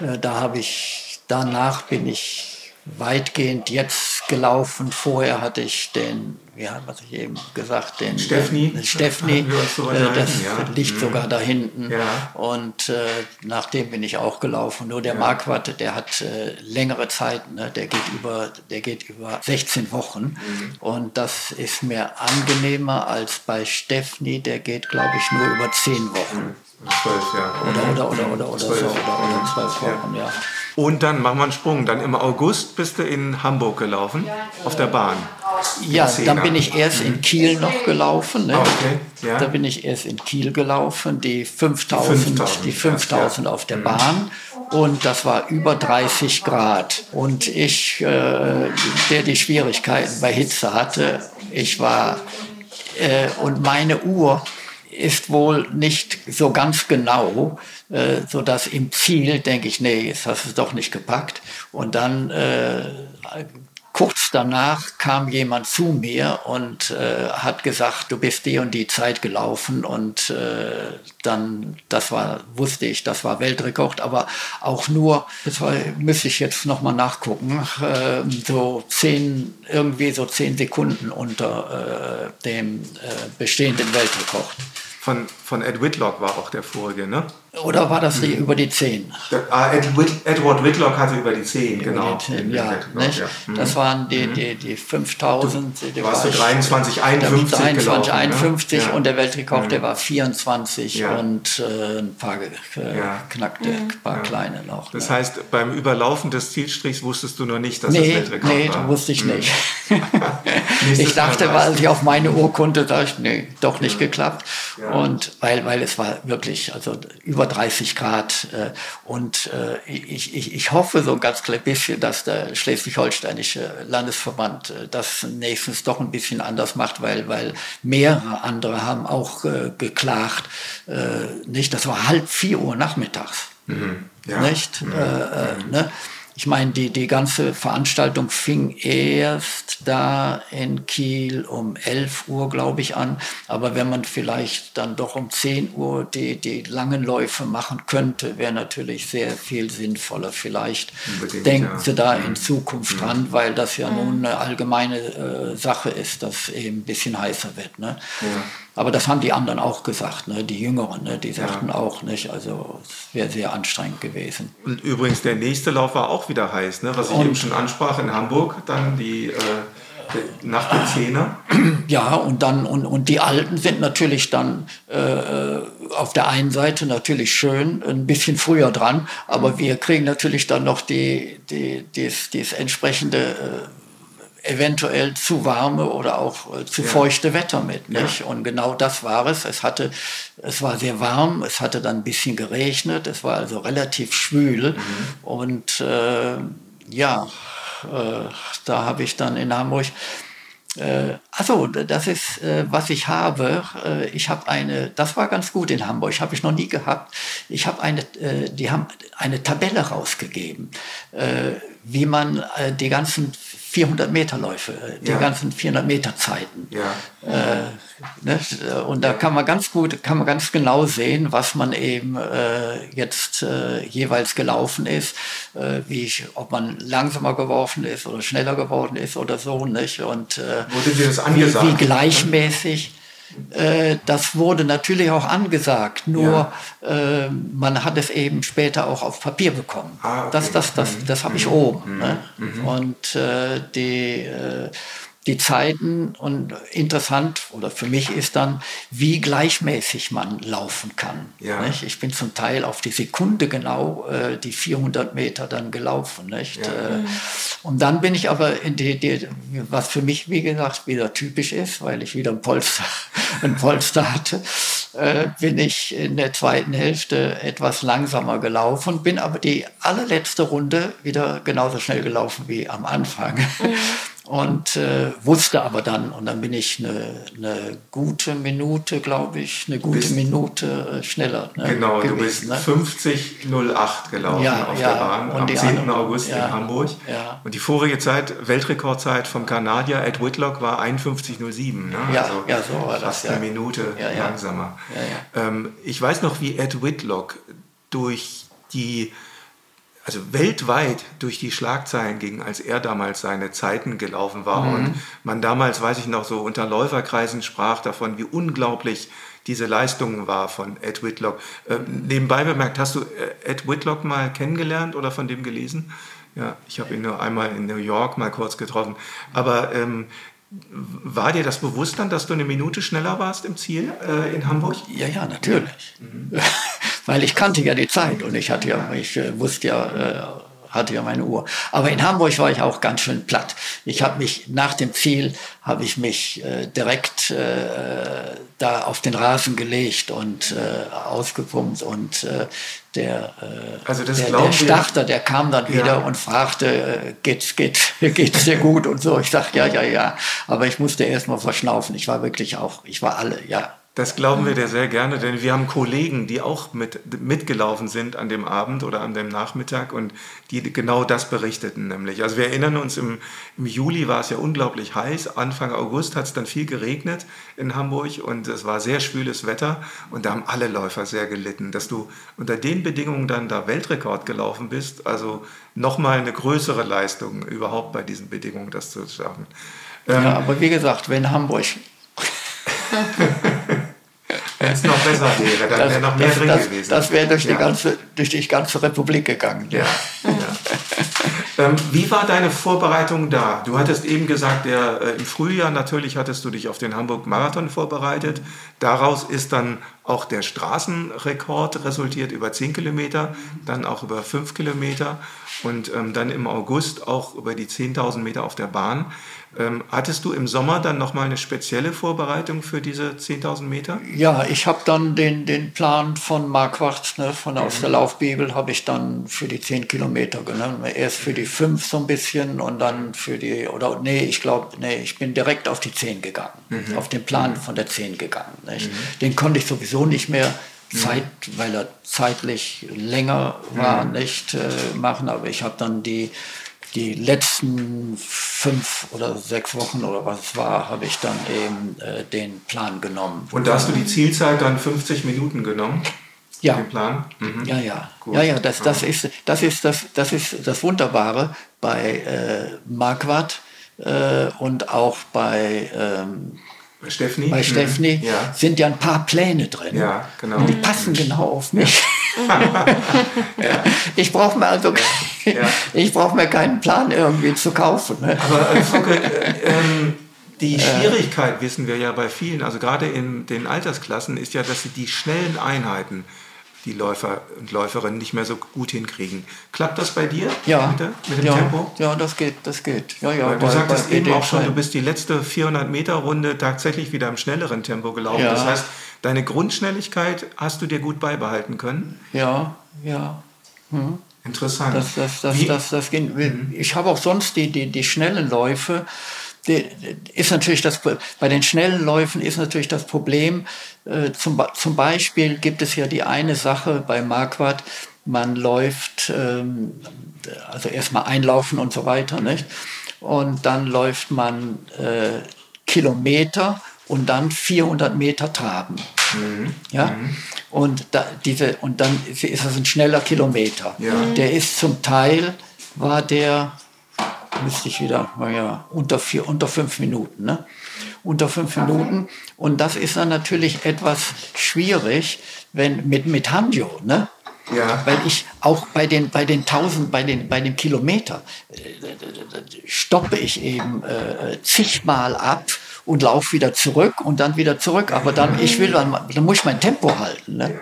äh, da habe ich, danach bin ich weitgehend jetzt gelaufen. Vorher hatte ich den, ja, was ich eben gesagt, den Steffni. Den Steffni, so äh, das ja. liegt mhm. sogar da hinten. Ja. Und äh, nach dem bin ich auch gelaufen. Nur der ja. Marquardt, der hat äh, längere Zeit, ne? der geht über, der geht über 16 Wochen. Mhm. Und das ist mir angenehmer als bei Steffni, der geht, glaube ich, nur über 10 Wochen. Zwölf, ja. Oder, oder, oder, oder, oder, so, oder, oder zwölf Wochen, ja. Und dann machen wir einen Sprung. Dann im August bist du in Hamburg gelaufen, auf der Bahn. Ja, dann bin ich erst in Kiel noch gelaufen. Ne? Okay, ja. Da bin ich erst in Kiel gelaufen, die 5000, die 5000 ja. auf der mhm. Bahn. Und das war über 30 Grad. Und ich, äh, der die Schwierigkeiten bei Hitze hatte, ich war, äh, und meine Uhr ist wohl nicht so ganz genau, äh, so dass im Ziel denke ich, nee, jetzt hast du es doch nicht gepackt. Und dann äh, kurz danach kam jemand zu mir und äh, hat gesagt, du bist die und die Zeit gelaufen und äh, dann, das war, wusste ich, das war Weltrekord, aber auch nur, das war, müsste ich jetzt nochmal nachgucken, äh, so zehn, irgendwie so zehn Sekunden unter äh, dem äh, bestehenden Weltrekord. Von, von Ed Whitlock war auch der vorige, ne? Oder war das die, mhm. über die 10? Ah, Edward Whitlock hatte über die 10, über genau. Die 10, ja? Ja. Mhm. Das waren die, die, die 5000. Du warst du 23, 51 23, gelaufen, 51 ne? und der Weltrekord, mhm. der war 24 ja. und äh, ein paar äh, ja. knackte, ein mhm. paar kleine noch. Das heißt, beim Überlaufen des Zielstrichs wusstest du noch nicht, dass nee, das Weltrekord nee, war? Nee, wusste ich mhm. nicht. ich dachte, weil ich auf meine Urkunde dachte, nee, doch nicht geklappt. Und weil, weil es war wirklich, also über 30 Grad. Äh, und äh, ich, ich, ich hoffe so ein ganz klein bisschen, dass der schleswig-holsteinische Landesverband äh, das nächstens doch ein bisschen anders macht, weil, weil mehrere andere haben auch geklagt. Nicht, das war halb vier Uhr nachmittags. Mhm. Ja. Nicht? Mhm. Äh, ne? Ich meine, die, die ganze Veranstaltung fing erst da in Kiel um 11 Uhr, glaube ich, an. Aber wenn man vielleicht dann doch um 10 Uhr die, die langen Läufe machen könnte, wäre natürlich sehr viel sinnvoller. Vielleicht Unbedingt, denken ja. Sie da in mhm. Zukunft mhm. dran, weil das ja nun eine allgemeine äh, Sache ist, dass eben ein bisschen heißer wird. Ne? Ja. Aber das haben die anderen auch gesagt, ne? die Jüngeren, ne? die sagten ja. auch nicht, also es wäre sehr anstrengend gewesen. Und übrigens, der nächste Lauf war auch wieder heiß, ne? was ich und, eben schon ansprach in Hamburg, dann die... Äh nach der Zähne. Ja, und dann und, und die Alten sind natürlich dann äh, auf der einen Seite natürlich schön ein bisschen früher dran, aber wir kriegen natürlich dann noch die, die, dies, dies entsprechende äh, eventuell zu warme oder auch äh, zu ja. feuchte Wetter mit. Nicht? Ja. Und genau das war es. Es hatte, es war sehr warm, es hatte dann ein bisschen geregnet, es war also relativ schwül. Mhm. Und äh, ja, äh, da habe ich dann in Hamburg äh, also, das ist, äh, was ich habe. Äh, ich habe eine, das war ganz gut in Hamburg, habe ich noch nie gehabt. Ich habe eine, äh, die haben eine Tabelle rausgegeben, äh, wie man die ganzen 400 Meter Läufe, die ja. ganzen 400 Meter Zeiten. Ja. Äh, ne? Und da kann man ganz gut, kann man ganz genau sehen, was man eben äh, jetzt äh, jeweils gelaufen ist, äh, wie ich, ob man langsamer geworfen ist oder schneller geworden ist oder so, nicht? Und äh, Wurde dir das angesagt? Wie, wie gleichmäßig. Äh, das wurde natürlich auch angesagt, nur ja. äh, man hat es eben später auch auf Papier bekommen. Ah, okay. Das, das, das, das habe ich mhm. oben. Mhm. Ne? Mhm. Und äh, die äh, die Zeiten und interessant oder für mich ist dann, wie gleichmäßig man laufen kann. Ja. Ich bin zum Teil auf die Sekunde genau äh, die 400 Meter dann gelaufen. Nicht? Ja. Äh, und dann bin ich aber in die, die, was für mich, wie gesagt, wieder typisch ist, weil ich wieder ein Polster, ein Polster hatte, äh, bin ich in der zweiten Hälfte etwas langsamer gelaufen, bin aber die allerletzte Runde wieder genauso schnell gelaufen wie am Anfang. Mhm und äh, wusste aber dann, und dann bin ich eine, eine gute Minute, glaube ich, eine gute bist, Minute äh, schneller. Ne, genau, gewesen, du bist ne? 50.08 gelaufen ja, auf ja, der Bahn am 10. Andere, August ja, in Hamburg. Und die vorige Zeit, Weltrekordzeit vom Kanadier Ed Whitlock war 51.07. Ne? Ja, also ja, so war fast das. eine Minute langsamer. Ähm, ich weiß noch, wie Ed Whitlock durch die also weltweit durch die Schlagzeilen ging, als er damals seine Zeiten gelaufen war. Mhm. Und man damals, weiß ich noch, so unter Läuferkreisen sprach davon, wie unglaublich diese Leistungen war von Ed Whitlock. Äh, nebenbei bemerkt, hast du äh, Ed Whitlock mal kennengelernt oder von dem gelesen? Ja, ich habe ihn nur einmal in New York mal kurz getroffen. Aber ähm, war dir das bewusst dann, dass du eine Minute schneller warst im Ziel äh, in Hamburg? Ja, ja, natürlich. Mhm. Weil ich kannte ja die Zeit und ich hatte ja, ich äh, wusste ja, äh, hatte ja meine Uhr. Aber in Hamburg war ich auch ganz schön platt. Ich habe mich nach dem Ziel habe ich mich äh, direkt äh, da auf den Rasen gelegt und äh, ausgepumpt und äh, der, äh, also der, der, Starter, der kam dann wieder ja. und fragte, äh, geht's, geht, geht's dir gut und so. Ich sagte, ja, ja, ja. Aber ich musste erst mal verschnaufen. Ich war wirklich auch, ich war alle, ja. Das glauben wir dir sehr gerne, denn wir haben Kollegen, die auch mit, mitgelaufen sind an dem Abend oder an dem Nachmittag und die genau das berichteten nämlich. Also wir erinnern uns, im, im Juli war es ja unglaublich heiß, Anfang August hat es dann viel geregnet in Hamburg und es war sehr schwüles Wetter und da haben alle Läufer sehr gelitten, dass du unter den Bedingungen dann da Weltrekord gelaufen bist, also nochmal eine größere Leistung überhaupt bei diesen Bedingungen das zu schaffen. Ja, ähm, aber wie gesagt, wenn Hamburg Wenn es noch besser wäre, dann wäre noch mehr das, drin das, gewesen. Das wäre durch, ja. die ganze, durch die ganze Republik gegangen. Ja. ja. ähm, wie war deine Vorbereitung da? Du hattest eben gesagt, der, äh, im Frühjahr natürlich hattest du dich auf den Hamburg-Marathon vorbereitet. Daraus ist dann auch der Straßenrekord resultiert über 10 Kilometer, dann auch über 5 Kilometer und ähm, dann im August auch über die 10.000 Meter auf der Bahn. Ähm, hattest du im Sommer dann nochmal eine spezielle Vorbereitung für diese 10.000 Meter? Ja, ich habe dann den, den Plan von Marquardt, ne, von mhm. aus der Laufbibel, habe ich dann für die 10 Kilometer genommen. Erst für die 5 so ein bisschen und dann für die, oder nee, ich glaube, nee, ich bin direkt auf die 10 gegangen, mhm. auf den Plan von der 10 gegangen. Mhm. Den konnte ich sowieso nicht mehr mhm. Zeit, weil er zeitlich länger war, mhm. nicht äh, machen, aber ich habe dann die die letzten fünf oder sechs Wochen oder was es war, habe ich dann eben äh, den Plan genommen. Und da hast du die Zielzeit dann 50 Minuten genommen? Ja. Den Plan? Mhm. Ja, ja. Gut. Ja, ja, das, das, ist, das, ist das, das ist das Wunderbare bei äh, Marquardt äh, und auch bei ähm, bei Steffni, bei mhm. ja. sind ja ein paar Pläne drin. Ja, genau. Und die passen genau auf mich. ja. Ich brauche mir also ich brauche mir keinen Plan irgendwie zu kaufen. Ne? Aber äh, Funke, äh, ähm, die Schwierigkeit wissen wir ja bei vielen, also gerade in den Altersklassen, ist ja, dass sie die schnellen Einheiten die Läufer und Läuferinnen nicht mehr so gut hinkriegen. Klappt das bei dir ja. mit, der, mit dem ja. Tempo? Ja, das geht, das geht. Ja, ja, du bei, sagtest bei eben auch schon, du bist die letzte 400 Meter Runde tatsächlich wieder im schnelleren Tempo gelaufen. Ja. Das heißt, deine Grundschnelligkeit hast du dir gut beibehalten können? Ja, ja. Hm. Interessant. Das, das, das, das, das, das, mhm. ich habe auch sonst die, die, die schnellen Läufe, ist natürlich das, bei den schnellen Läufen ist natürlich das Problem, äh, zum, zum Beispiel gibt es ja die eine Sache bei Marquardt, man läuft, ähm, also erstmal einlaufen und so weiter, nicht? Und dann läuft man äh, Kilometer und dann 400 Meter traben. Mhm. Ja? Mhm. Und, da, diese, und dann ist es ein schneller Kilometer. Ja. Der ist zum Teil, war der müsste ich wieder, naja, unter, vier, unter fünf Minuten. Ne? Unter fünf. Minuten. Und das ist dann natürlich etwas schwierig, wenn mit, mit Hanjo, ne? Ja. Weil ich auch bei den, bei den 1000, bei den, bei den Kilometer äh, stoppe ich eben äh, zigmal ab und laufe wieder zurück und dann wieder zurück. Aber dann, ich will, dann, dann muss ich mein Tempo halten. Ne?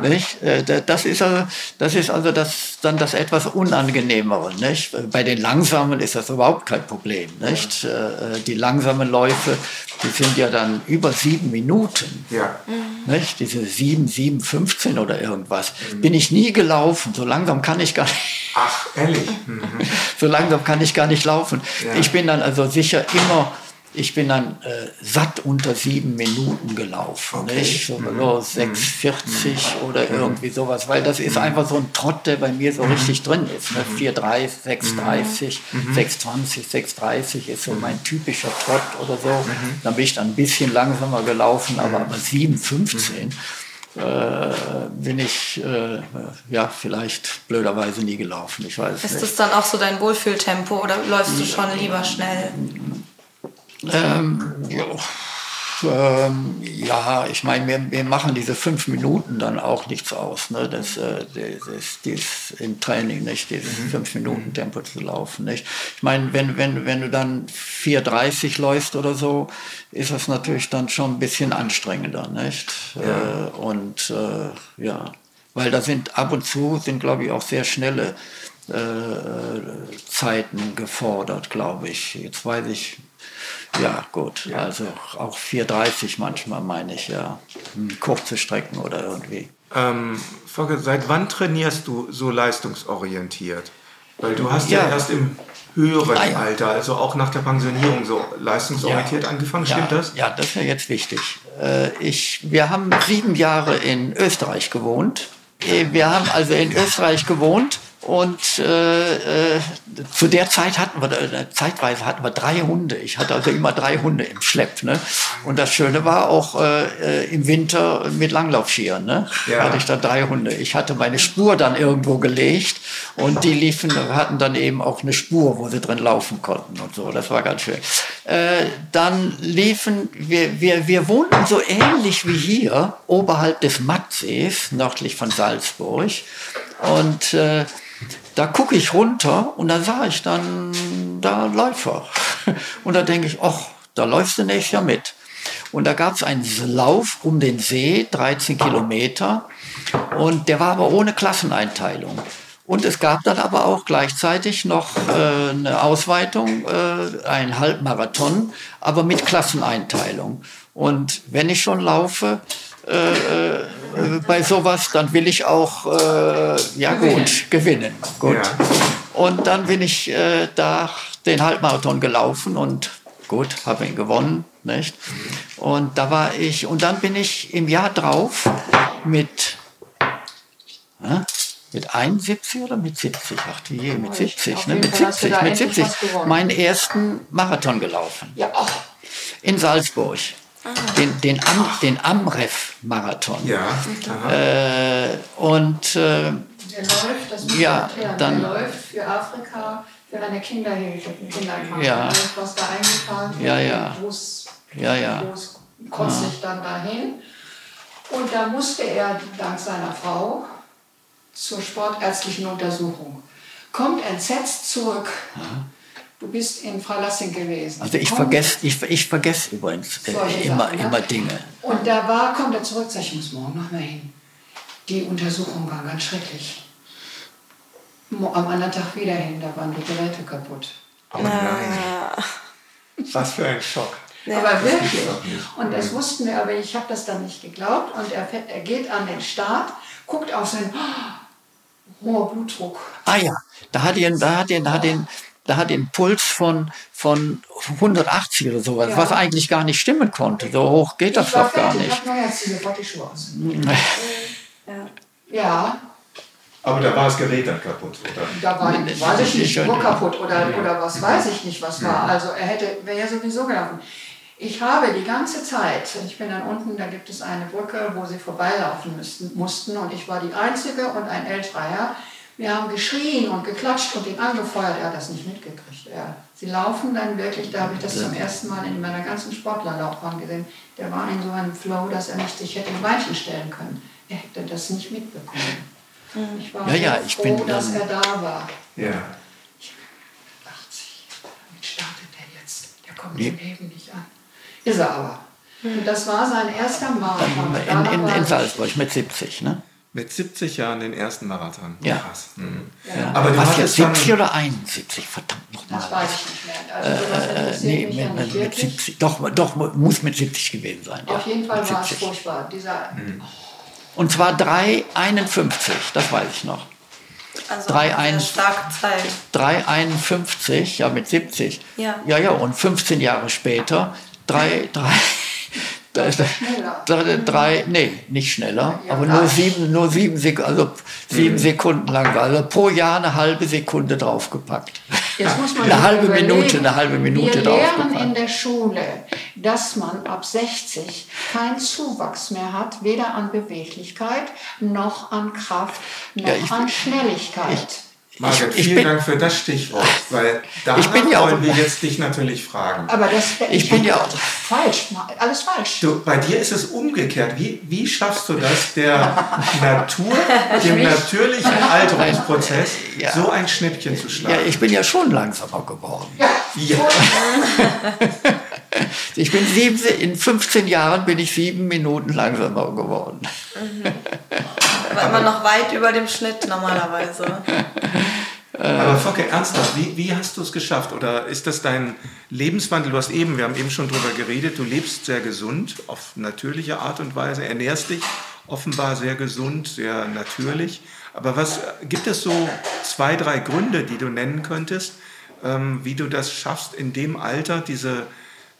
Nicht? Äh, das ist also das, ist also das, dann das etwas Unangenehmere. Nicht? Bei den Langsamen ist das überhaupt kein Problem. Nicht? Äh, die langsamen Läufe, die sind ja dann über sieben Minuten. Ja. Nicht? Diese sieben, sieben, 15 oder irgendwas. Mhm. Bin ich nie gelaufen. So langsam kann ich gar nicht. Ach, ehrlich? Mhm. so langsam kann ich gar nicht laufen. Ja. Ich bin dann also sicher immer ich bin dann äh, satt unter sieben Minuten gelaufen, okay. nicht? So, mhm. so 6,40 mhm. oder mhm. irgendwie sowas, weil das ist mhm. einfach so ein Trott, der bei mir so mhm. richtig drin ist. Ne? 4,30, 6,30, 6,20, 6,30 ist so mein typischer Trott oder so. Dann bin ich dann ein bisschen langsamer gelaufen, aber, aber 7,15 äh, bin ich äh, ja vielleicht blöderweise nie gelaufen. Ich weiß ist nicht. das dann auch so dein Wohlfühltempo oder läufst du schon lieber schnell? Ähm, ja, ähm, ja, ich meine, wir, wir, machen diese fünf Minuten dann auch nichts aus. Ne? Das, äh, das, das im Training, nicht dieses mhm. fünf Minuten Tempo zu laufen. Nicht? Ich meine, wenn, wenn, wenn du dann 4,30 läufst oder so, ist das natürlich dann schon ein bisschen anstrengender. Nicht? Ja. Äh, und äh, ja, weil da sind ab und zu sind, glaube ich, auch sehr schnelle äh, Zeiten gefordert, glaube ich. Jetzt weiß ich ja, gut. Ja. Also auch 4,30 manchmal meine ich, ja. Hm, kurze Strecken oder irgendwie. Ähm, Volker, seit wann trainierst du so leistungsorientiert? Weil du hast ja, ja erst im höheren ah, ja. Alter, also auch nach der Pensionierung so leistungsorientiert ja. angefangen, stimmt das? Ja, das wäre jetzt wichtig. Äh, ich, wir haben sieben Jahre in Österreich gewohnt. Wir haben also in Österreich gewohnt und äh, äh, zu der Zeit hatten wir, äh, zeitweise hatten wir drei Hunde. Ich hatte also immer drei Hunde im Schlepp. Ne? Und das Schöne war auch äh, äh im Winter mit Langlaufschieren. Ne? Ja. Hatte ich da drei Hunde. Ich hatte meine Spur dann irgendwo gelegt und die liefen, hatten dann eben auch eine Spur, wo sie drin laufen konnten und so. Das war ganz schön. Äh, dann liefen, wir, wir, wir wohnten so ähnlich wie hier, oberhalb des Mattsees, nördlich von Salzburg. Und äh, da gucke ich runter und da sah ich dann da Läufer. Und da denke ich, ach, da läufst du nächstes Jahr mit. Und da gab es einen Lauf um den See, 13 Kilometer. Und der war aber ohne Klasseneinteilung. Und es gab dann aber auch gleichzeitig noch äh, eine Ausweitung, äh, ein Halbmarathon, aber mit Klasseneinteilung. Und wenn ich schon laufe, äh, äh, bei sowas, dann will ich auch, äh, ja gut, gewinnen. Gut. Ja. Und dann bin ich äh, da den Halbmarathon gelaufen und gut, habe ihn gewonnen, nicht? Und da war ich, und dann bin ich im Jahr drauf mit, äh, mit 71 oder mit 70? Ach je, mit 70, ne? Mit 70, mit 70, meinen ersten Marathon gelaufen. Ja. In Salzburg. Den, den, Am, den Amref-Marathon. Ja. Äh, und äh, der läuft, das muss ja, dann, der läuft für Afrika für eine Kinderhilfe, Kinderkrankenhaus, ja. was da eingefahren wird. Ja, ja. Ja, ja. Bus kotzt sich dann dahin. Und da musste er dank seiner Frau zur sportärztlichen Untersuchung. Kommt entsetzt zurück. Aha Du bist in Freilassing gewesen. Also ich vergesse ich, ich vergess übrigens äh, immer, Sachen, immer Dinge. Und da war, kommt er zurück, sag ich, muss morgen noch mal hin. die Untersuchung war ganz schrecklich. Am anderen Tag wieder hin, da waren die Geräte kaputt. Oh nein. Was für ein Schock. Ja, aber wirklich. Und das wussten wir, aber ich habe das dann nicht geglaubt. Und er, er geht an den Start, guckt auf sein oh, hoher Blutdruck. Ah ja, da hat ihn, da hat ihn, da hat ihn, da hat den Puls von, von 180 oder sowas, ja. was eigentlich gar nicht stimmen konnte. So hoch geht das doch gar nicht. Ja. ja. Aber da war das Gerät dann kaputt, oder? Da war, weiß ich nicht, Uhr kaputt oder, oder was weiß ich nicht, was war. Also er hätte, wäre ja sowieso gelaufen. Ich habe die ganze Zeit, ich bin dann unten, da gibt es eine Brücke, wo sie vorbeilaufen müssten, mussten und ich war die Einzige und ein älterer Wir haben geschrien und geklatscht und ihn angefeuert. Er hat das nicht mitgekriegt. Er, sie laufen dann wirklich, da habe ich das zum ersten Mal in meiner ganzen Sportlerlaufbahn gesehen. Der war in so einem Flow, dass er nicht sich hätte in Weichen stellen können. Er hätte das nicht mitbekommen. Ich war ja, ja, ich froh, bin dass er da war. Ja. Ich dachte, damit startet er jetzt. Der kommt im Leben nicht an. Ist er aber. Und das war sein erster Marathon. In, in, in Salzburg mit 70, ne? Mit 70 Jahren den ersten Marathon. Ja. Krass. Mhm. ja. Aber du Was jetzt 70 oder 71? Verdammt nochmal. Das weiß ich nicht mehr. Also, äh, nee, mit, mit 70. Doch, doch, muss mit 70 gewesen sein. Auf ja. jeden Fall war es furchtbar. Dieser, mhm. Und zwar 3,51, das weiß ich noch. Also 3, eine starke Zeit. 3,51, ja mit 70. Ja. ja, ja, und 15 Jahre später 3, 3, da ist drei, drei, nee, nicht schneller, aber nur sieben, nur sieben, Sek also sieben Sekunden lang, also pro Jahr eine halbe Sekunde draufgepackt. Jetzt muss man eine halbe Minute, eine halbe Minute Wir lernen in der Schule, dass man ab 60 keinen Zuwachs mehr hat, weder an Beweglichkeit noch an Kraft noch ja, ich, an Schnelligkeit. Ich, Margaret, vielen bin, Dank für das Stichwort, weil da wollen ja wir jetzt dich natürlich fragen. Aber das ich bin ja auch falsch, alles falsch. Du, bei dir ist es umgekehrt. Wie, wie schaffst du das, der Natur, dem natürlichen Alterungsprozess, ja. so ein Schnippchen zu schlagen? Ja, ich bin ja schon langsamer geworden. Ja. ja. Ich bin sieben, in 15 Jahren bin ich sieben Minuten langsamer geworden. Mhm. Aber immer noch weit über dem Schnitt normalerweise. Aber Focke, ernsthaft, wie, wie hast du es geschafft? Oder ist das dein Lebenswandel? Du hast eben, wir haben eben schon darüber geredet, du lebst sehr gesund, auf natürliche Art und Weise, ernährst dich offenbar sehr gesund, sehr natürlich. Aber was gibt es so zwei, drei Gründe, die du nennen könntest, ähm, wie du das schaffst, in dem Alter diese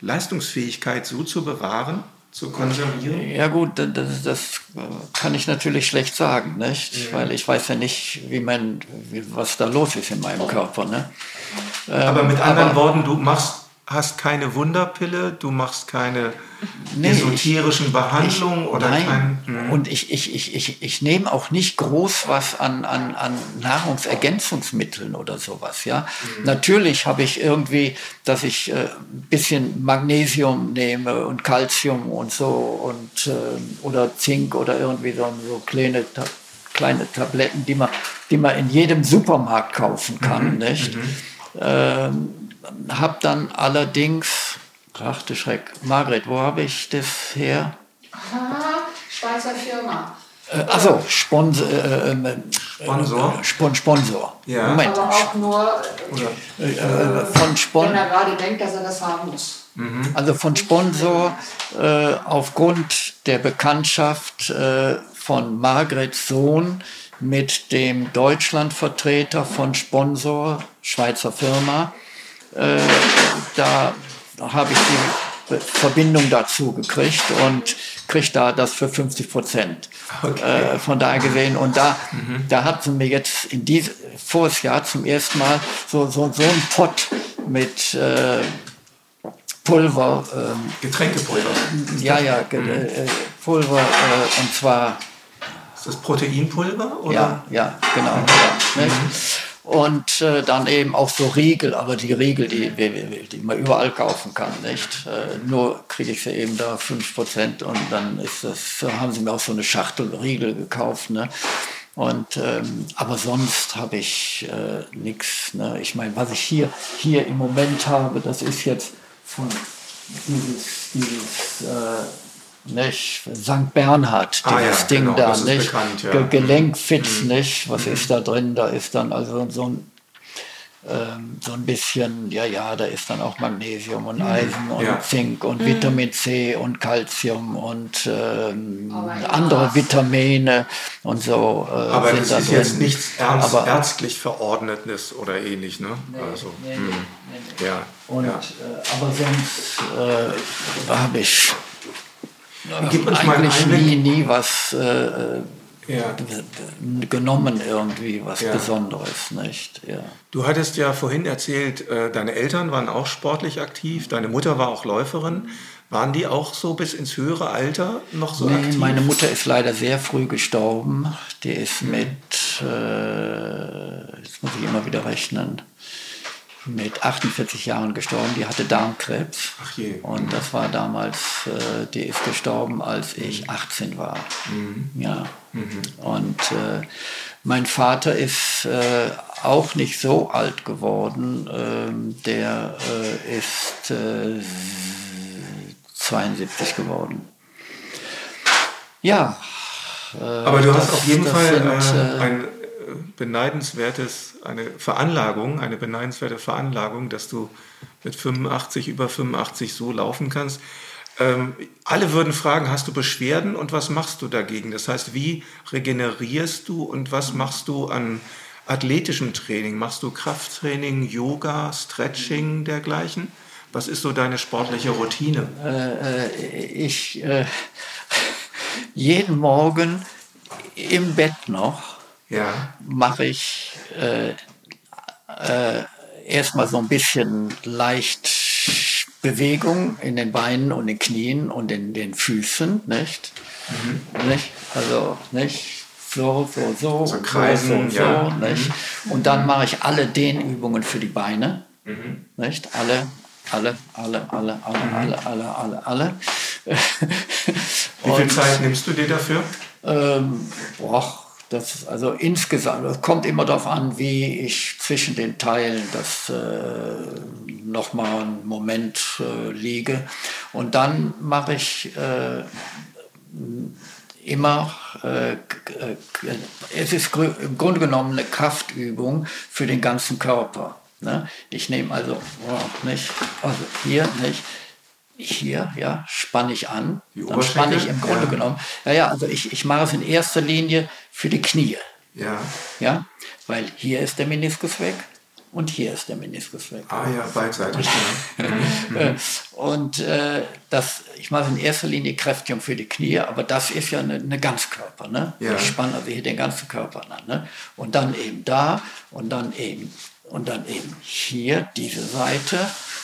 Leistungsfähigkeit so zu bewahren? zu konservieren? Ja gut, das, das kann ich natürlich schlecht sagen, nicht? Mhm. Weil ich weiß ja nicht, wie mein, was da los ist in meinem Körper. Ne? Aber mit ähm, anderen aber, Worten, du machst hast keine Wunderpille, du machst keine nee, esoterischen ich, Behandlungen oder nein. kein. Hm. Und ich, ich, ich, ich, ich nehme auch nicht groß was an, an, an Nahrungsergänzungsmitteln oder sowas. Ja? Mhm. Natürlich habe ich irgendwie, dass ich äh, ein bisschen Magnesium nehme und Calcium und so und äh, oder Zink oder irgendwie so, so kleine kleine Tabletten, die man, die man in jedem Supermarkt kaufen kann, mhm. nicht? Mhm. Ähm, habe dann allerdings, ach du Schreck, Margret, wo habe ich das her? Aha, Schweizer Firma. Äh, also Sponsor. Äh, äh, Sponsor. Spon Sponsor. Ja. Moment. Aber auch nur, äh, äh, von Spon wenn er gerade denkt, dass er das haben muss. Mhm. Also von Sponsor äh, aufgrund der Bekanntschaft von Margrets Sohn mit dem Deutschlandvertreter von Sponsor, Schweizer Firma, äh, da habe ich die Verbindung dazu gekriegt und kriege da das für 50 Prozent okay. äh, von daher gesehen. Und da, mhm. da hat sie mir jetzt in diesem voriges Jahr zum ersten Mal so, so, so einen Pott mit äh, Pulver. Ähm, Getränkepulver. Ja, ja, mhm. äh, Pulver äh, und zwar. Ist das Proteinpulver? Oder? Ja, ja, genau. Ja, mhm und äh, dann eben auch so Riegel, aber die Riegel, die, die, die man überall kaufen kann, nicht? Äh, nur kriege ich sie eben da 5% und dann ist das, haben sie mir auch so eine Schachtel Riegel gekauft. Ne? Und, ähm, aber sonst habe ich äh, nichts. Ne? Ich meine, was ich hier, hier im Moment habe, das ist jetzt von dieses, dieses äh, nicht? St. Bernhard, Ah, dieses ja, Ding genau, da, das ist nicht? bekannt, ja. Ge Gelenkfitz, Mhm. nicht? Was ist da drin? Da ist dann also so ein ähm, so ein bisschen, ja, ja, da ist dann auch Magnesium und Eisen und Mhm. Ja. Zink und Mhm. Vitamin C und Calcium und ähm, ja. andere Vitamine und so. Äh, Aber sind das da ist drin. jetzt nichts ernst, Aber- ärztlich verordnetes oder ähnlich, ne? also, nee, hm, nee, nee. ja. Und, ja. äh, aber sonst äh, habe ich Gib uns mal einen eigentlich Einblick. nie, nie was äh, Ja. genommen irgendwie, was Ja. Besonderes, nicht? Ja. Du hattest ja vorhin erzählt, äh, deine Eltern waren auch sportlich aktiv, deine Mutter war auch Läuferin. Waren die auch so bis ins höhere Alter noch so Nee, aktiv? meine Mutter ist leider sehr früh gestorben. Die ist Mhm. mit, äh, jetzt muss ich immer wieder rechnen, mit 48 Jahren gestorben. Die hatte Darmkrebs. Ach je. Und das war damals, äh, die ist gestorben, als ich 18 war. Ja. Und äh, mein Vater ist äh, auch nicht so alt geworden. Ähm, der äh, ist äh, 72 geworden. Ja. Äh, Aber du hast auf jeden Fall sind, äh, äh, ein äh, beneidenswertes, eine Veranlagung, eine beneidenswerte Veranlagung, dass du mit 85, über 85 so laufen kannst. Ähm, alle würden fragen, hast du Beschwerden und was machst du dagegen? Das heißt, wie regenerierst du und was machst du an athletischem Training? Machst du Krafttraining, Yoga, Stretching, dergleichen? Was ist so deine sportliche Routine? äh, ich äh, jeden Morgen im Bett noch Ja, mache ich äh, äh, erstmal so ein bisschen leicht Bewegung in den Beinen und den Knien und in den Füßen, nicht? nicht? Also nicht so, so, so, So kreisen, so, so, ja. nicht? Und dann mache ich alle Dehnübungen für die Beine, nicht? Alle, alle, alle, alle, alle, alle, alle, alle, alle. wie viel Zeit nimmst du dir dafür? Ähm, boah, das ist also insgesamt, es kommt immer darauf an, wie ich zwischen den Teilen das äh, nochmal einen Moment äh, liege. Und dann mache ich äh, immer, äh, äh, es ist im Grunde genommen eine Kraftübung für den ganzen Körper. Ne? Ich nehme also, oh, nicht, also hier, nicht, hier, ja, spanne ich an. Dann spanne ich im Grunde Ja. genommen. Ja, ja, also ich, ich mache es in erster Linie für die Knie. Ja. Ja, weil hier ist der Meniskus weg und hier ist der Meniskus weg. Ah ja, beidseitig. Und äh, das, ich mache in erster Linie Kräftigung für die Knie, aber das ist ja eine, eine Ganzkörper. Ne? Ja. Ich spanne also hier den ganzen Körper an. Ne? Und dann eben da und dann eben und dann eben hier diese Seite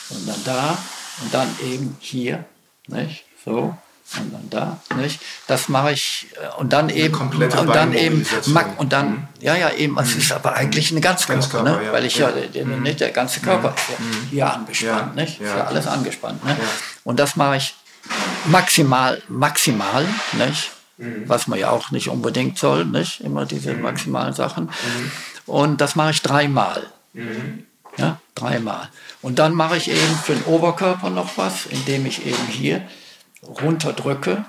und dann da und dann eben hier, nicht? So und dann da, nicht? Das mache ich äh, und dann eben komplette und dann eben und dann ja ja eben, es ist aber eigentlich eine Ganzkörper, Ganzkörper, ne? ja. weil ich ja, Ja. der, nicht der ganze Körper ist ja hier angespannt, Ja. nicht? Ist Ja. alles angespannt. Ne? Und das mache ich maximal, maximal, nicht? Was man ja auch nicht unbedingt soll, nicht? Immer diese maximalen Sachen. Und das mache ich dreimal. Ja, dreimal. Und dann mache ich eben für den Oberkörper noch was, indem ich eben hier runterdrücke,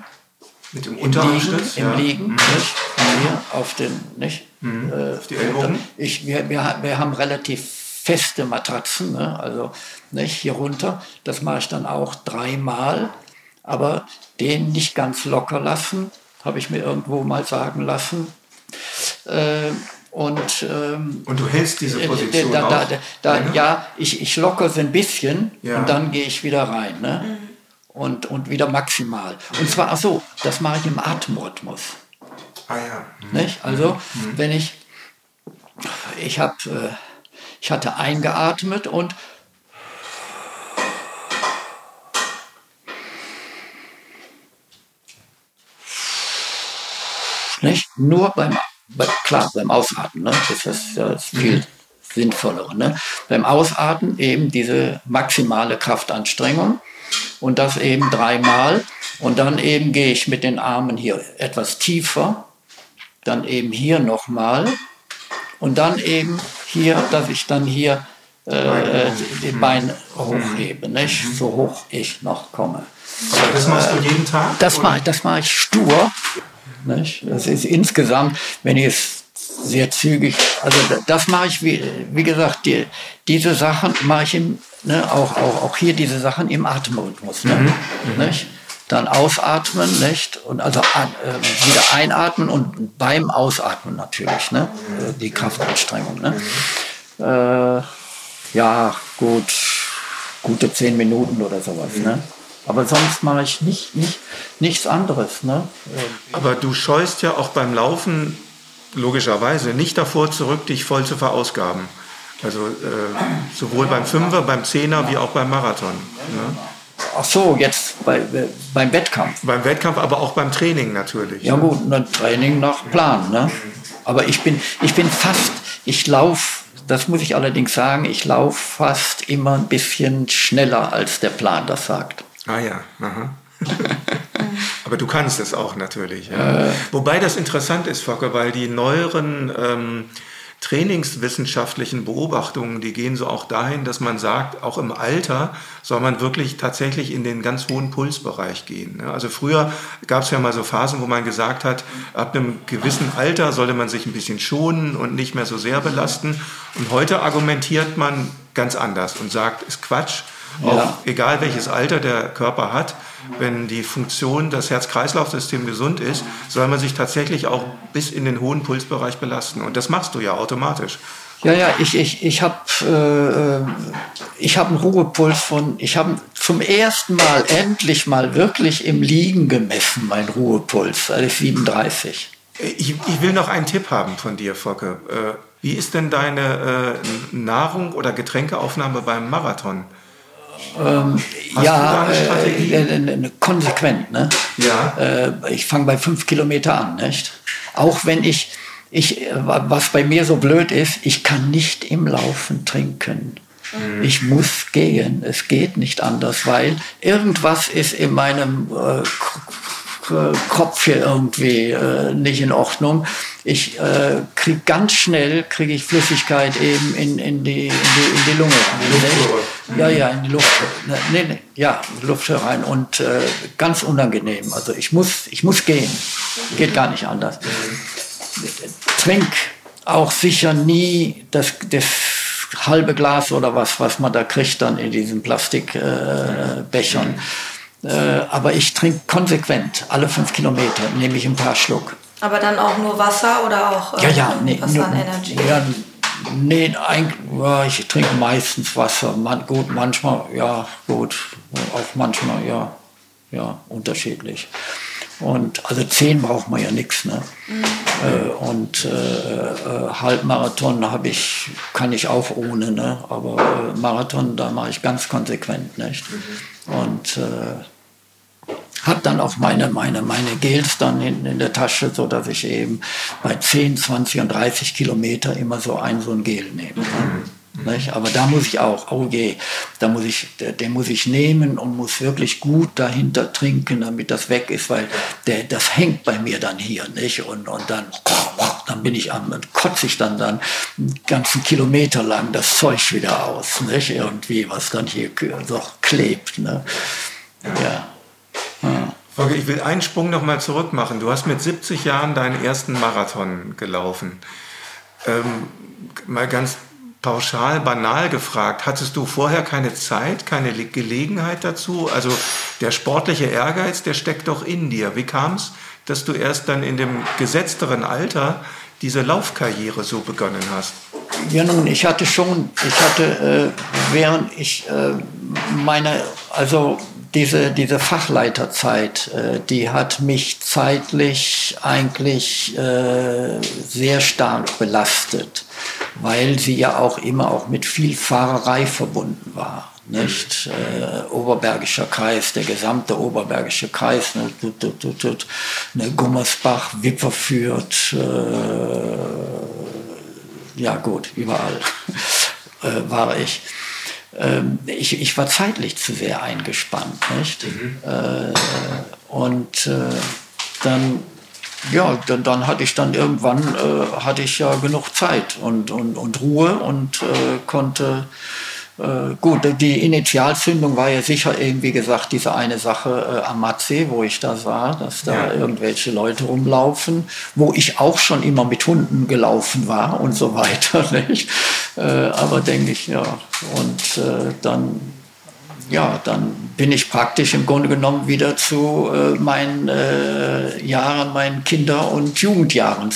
Mit dem im Liegen, Unterarmstütz? im Liegen, nicht? Hier auf den, nicht? Äh, Auf die Ellbogen? ich, wir, wir, wir haben relativ feste Matratzen, ne? also nicht hier runter. Das mache ich dann auch dreimal, aber den nicht ganz locker lassen, habe ich mir irgendwo mal sagen lassen. Äh, und ähm, Und du hältst diese äh, Position da, da, auch? da, da, länger? ja, ich, ich lockere es ein bisschen Ja. und dann gehe ich wieder rein. Ne? Und, und wieder maximal. Und zwar, ach so, das mache ich im Atemrhythmus. Ah ja. Nicht? Also, wenn ich, ich habe, äh, ich hatte eingeatmet und nicht? Nur beim, bei, klar, beim Ausatmen, ne? das ist ja das viel sinnvollere. Ne? Beim Ausatmen eben diese maximale Kraftanstrengung und das eben dreimal. Und dann eben gehe ich mit den Armen hier etwas tiefer, dann eben hier nochmal und dann eben hier, dass ich dann hier äh, die Beine hochhebe, nicht? so hoch ich noch komme. Das machst du jeden Tag? Das mache das mach ich stur. Nicht? Das ist insgesamt, wenn ich es sehr zügig, also das mache ich, wie, wie gesagt, die, diese Sachen mache ich im, ne, auch, auch, auch hier diese Sachen im Atemrhythmus. Ne? Mhm. Nicht? Dann ausatmen, nicht? Und also äh, wieder einatmen und beim Ausatmen natürlich, ne? Die Kraftanstrengung. Ne? Äh, ja, gut, gute zehn Minuten oder sowas. Ne? Aber sonst mache ich nicht, nicht, nichts anderes. Ne? Aber du scheust ja auch beim Laufen logischerweise nicht davor zurück, dich voll zu verausgaben. Also äh, sowohl beim Fünfer, beim Zehner wie auch beim Marathon. Ne? Ach so, jetzt bei, beim Wettkampf. Beim Wettkampf, aber auch beim Training natürlich. Ja gut, ein Training nach Plan. Ne? Aber ich bin, ich bin fast, ich laufe, das muss ich allerdings sagen, ich laufe fast immer ein bisschen schneller, als der Plan das sagt. Ah ja, aha. Aber du kannst es auch natürlich. Ja. Äh. Wobei das interessant ist, Fokker, weil die neueren ähm, trainingswissenschaftlichen Beobachtungen, die gehen so auch dahin, dass man sagt, auch im Alter soll man wirklich tatsächlich in den ganz hohen Pulsbereich gehen. Also früher gab es ja mal so Phasen, wo man gesagt hat, ab einem gewissen Alter sollte man sich ein bisschen schonen und nicht mehr so sehr belasten. Und heute argumentiert man ganz anders und sagt, ist Quatsch. Auch ja. egal welches Alter der Körper hat, wenn die Funktion, das Herz-Kreislauf-System gesund ist, soll man sich tatsächlich auch bis in den hohen Pulsbereich belasten. Und das machst du ja automatisch. Ja, ja, ich, ich, ich habe äh, hab einen Ruhepuls von, ich habe zum ersten Mal endlich mal wirklich im Liegen gemessen, mein Ruhepuls, also 37. Ich, ich will noch einen Tipp haben von dir, Focke. Äh, wie ist denn deine äh, Nahrung oder Getränkeaufnahme beim Marathon? Ähm, ja, äh, äh, konsequent. Ne? Ja. Äh, ich fange bei fünf Kilometer an, nicht? Auch wenn ich, ich, was bei mir so blöd ist, ich kann nicht im Laufen trinken. Mhm. Ich muss gehen. Es geht nicht anders, weil irgendwas ist in meinem äh, Kopf hier irgendwie äh, nicht in Ordnung. Ich äh, kriege ganz schnell kriege ich Flüssigkeit eben in, in, die, in, die, in die Lunge rein. Ja, ja, in die Luft. Nee, nee, ja, in die Luft rein und äh, ganz unangenehm. Also ich muss, ich muss gehen. Geht gar nicht anders. Trink auch sicher nie das, das halbe Glas oder was, was man da kriegt dann in diesen Plastikbechern. Äh, äh, aber ich trinke konsequent alle fünf Kilometer, nehme ich ein paar Schluck. Aber dann auch nur Wasser oder auch äh, ja, ja, nee, Wasser nur, Energy? Ja, nee, eigentlich, ja, ich trinke meistens Wasser. Man, gut, manchmal, ja, gut, auch manchmal, ja, ja, unterschiedlich. Und also zehn braucht man ja nichts. Ne? Mhm. Äh, und äh, äh, Halbmarathon habe ich, kann ich auch ohne, ne? aber äh, Marathon, da mache ich ganz konsequent. Nicht? Mhm. Und äh, habe dann auch meine, meine, meine Gels dann in, in der Tasche, so dass ich eben bei 10, 20 und 30 Kilometer immer so ein so ein Gel nehme. Ne? Nicht? Aber da muss ich auch, oh je, da muss ich, den muss ich nehmen und muss wirklich gut dahinter trinken, damit das weg ist, weil der, das hängt bei mir dann hier, nicht? Und, und dann, dann bin ich am, kotze ich dann dann einen ganzen Kilometer lang das Zeug wieder aus, nicht? Irgendwie, was dann hier so klebt, ne? Ja. ja. Ich will einen Sprung noch mal zurück machen. Du hast mit 70 Jahren deinen ersten Marathon gelaufen. Ähm, mal ganz pauschal, banal gefragt, hattest du vorher keine Zeit, keine Gelegenheit dazu? Also der sportliche Ehrgeiz, der steckt doch in dir. Wie kam es, dass du erst dann in dem gesetzteren Alter diese Laufkarriere so begonnen hast? Ja, nun, ich hatte schon, ich hatte, äh, während ich äh, meine, also diese, diese Fachleiterzeit, äh, die hat mich zeitlich eigentlich äh, sehr stark belastet weil sie ja auch immer auch mit viel Fahrerei verbunden war. Nicht? Äh, Oberbergischer Kreis, der gesamte Oberbergische Kreis, ne, tut, tut, tut, tut, ne, Gummersbach, Wipperfürth, äh, ja gut, überall äh, war ich. Ähm, ich. Ich war zeitlich zu sehr eingespannt. Nicht? Mhm. Äh, und äh, dann ja, dann, dann hatte ich dann irgendwann äh, hatte ich ja genug Zeit und, und, und Ruhe und äh, konnte äh, gut, die Initialzündung war ja sicher eben, wie gesagt, diese eine Sache äh, am Matsee, wo ich da war, dass da ja. irgendwelche Leute rumlaufen, wo ich auch schon immer mit Hunden gelaufen war und so weiter. Nicht? Äh, aber denke ich, ja, und äh, dann ja, dann bin ich praktisch im Grunde genommen wieder zu äh, meinen äh, Jahren, meinen Kinder- und Jugendjahren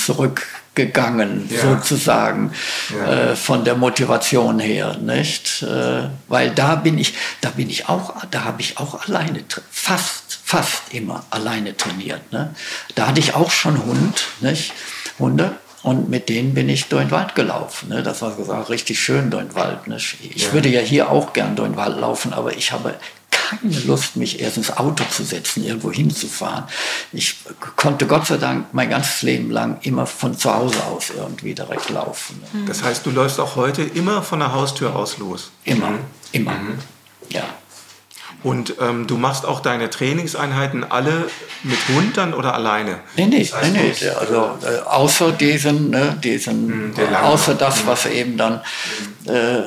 zurückgegangen, ja. sozusagen, ja. Äh, von der Motivation her, nicht? Äh, weil da bin ich, da bin ich auch, da habe ich auch alleine, fast, fast immer alleine trainiert. Ne? Da hatte ich auch schon Hund, nicht? Hunde. Und mit denen bin ich durch den Wald gelaufen. Ne? Das war, war richtig schön durch den Wald. Ne? Ich ja. würde ja hier auch gern durch den Wald laufen, aber ich habe keine Lust, mich erst ins Auto zu setzen, irgendwo hinzufahren. Ich konnte Gott sei Dank mein ganzes Leben lang immer von zu Hause aus irgendwie direkt laufen. Ne? Das heißt, du läufst auch heute immer von der Haustür aus los? Immer, mhm. immer. Mhm. Ja. Und ähm, du machst auch deine Trainingseinheiten alle mit Hund dann oder alleine? Nee, nee, das heißt, nee, nee. Also äh, außer diesen, ne, diesen mhm, außer das, was eben dann äh, äh,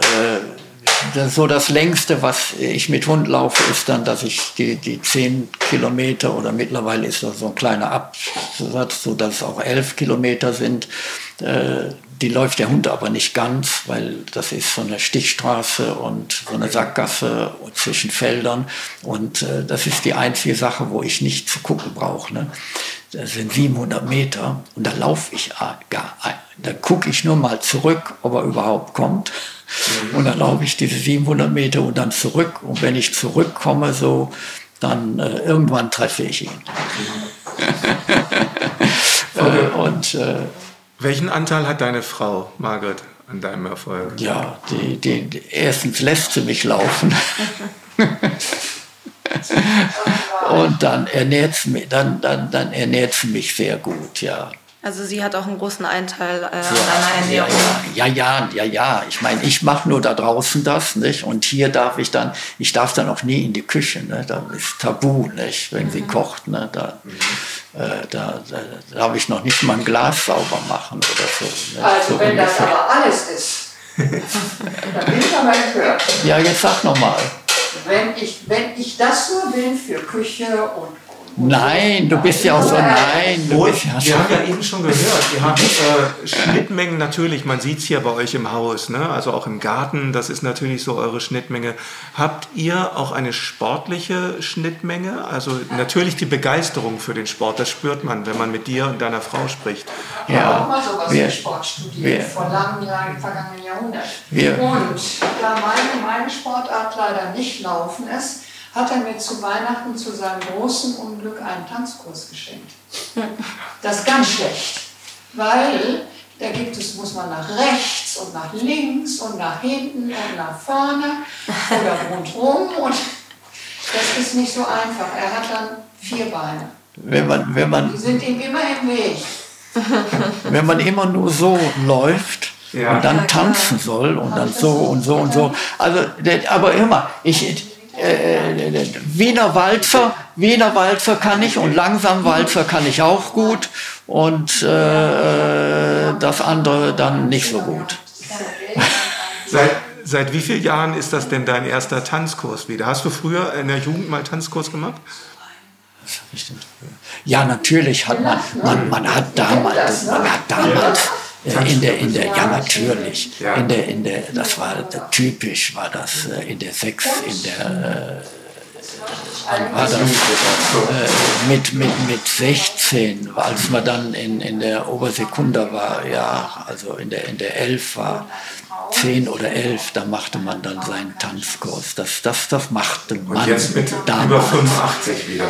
so das längste, was ich mit Hund laufe, ist dann, dass ich die, die 10 Kilometer oder mittlerweile ist das so ein kleiner Absatz, so dass es auch 11 Kilometer sind. Äh, die läuft der Hund aber nicht ganz, weil das ist so eine Stichstraße und so eine Sackgasse zwischen Feldern. Und äh, das ist die einzige Sache, wo ich nicht zu gucken brauche. Ne? Das sind 700 Meter und da laufe ich gar ein. Da gucke ich nur mal zurück, ob er überhaupt kommt. Und dann laufe ich diese 700 Meter und dann zurück. Und wenn ich zurückkomme, so, dann äh, irgendwann treffe ich ihn. äh, und äh, welchen Anteil hat deine Frau, Margret, an deinem Erfolg? Ja, die, die, die erstens lässt sie mich laufen. Und dann ernährt sie mich, dann, dann, dann ernährt sie mich sehr gut, ja. Also sie hat auch einen großen Anteil äh, an deiner Ernährung. Ja, ja, ja, ja. Ich meine, ich mache nur da draußen das, nicht? Und hier darf ich dann, ich darf dann auch nie in die Küche, ne? Da ist Tabu, nicht? Wenn mhm. sie kocht, ne? Da, mhm. äh, da, da, darf ich noch nicht mal ein Glas sauber machen oder so. Nicht? Also so wenn ungefähr. das aber alles ist, dann bin ich aber empört. Ja, jetzt sag noch mal. Wenn ich, wenn ich das nur will für Küche und Nein, du bist ja auch so, nein. Du bist ja wir haben ja eben schon gehört, ihr habt äh, Schnittmengen natürlich, man sieht es hier bei euch im Haus, ne? also auch im Garten, das ist natürlich so eure Schnittmenge. Habt ihr auch eine sportliche Schnittmenge? Also natürlich die Begeisterung für den Sport, das spürt man, wenn man mit dir und deiner Frau spricht. Ja, ich habe auch mal sowas wir, Sport studiert, wir, vor langen Jahren im vergangenen Jahrhundert. Wir, und da meine, meine Sportart leider nicht laufen ist, hat er mir zu Weihnachten zu seinem großen Unglück einen Tanzkurs geschenkt. Das ist ganz schlecht, weil da gibt es, muss man nach rechts und nach links und nach hinten und nach vorne oder rundherum und das ist nicht so einfach. Er hat dann vier Beine. Wenn man, wenn man, Die sind ihm immer im Weg. Wenn man immer nur so läuft, ja. und dann tanzen soll und dann so und so und so. Also, aber immer, ich, äh, Wiener Walzer, Wiener Walzer kann ich und langsam Walzer kann ich auch gut und äh, das andere dann nicht so gut. Seit, seit wie vielen Jahren ist das denn dein erster Tanzkurs wieder? Hast du früher in der Jugend mal Tanzkurs gemacht? Ja, natürlich hat man, man, man hat damals, man hat damals äh, in der, in der, ja natürlich, in der, in der, das war typisch, war das äh, in der Sechs, in der, äh, war das äh, mit, mit, mit 16, als man dann in, in der Obersekunda war, ja, also in der, in der 11 war, 10 oder 11, da machte man dann seinen Tanzkurs. Das, das, das machte man. Und jetzt mit damals. über 85 wieder.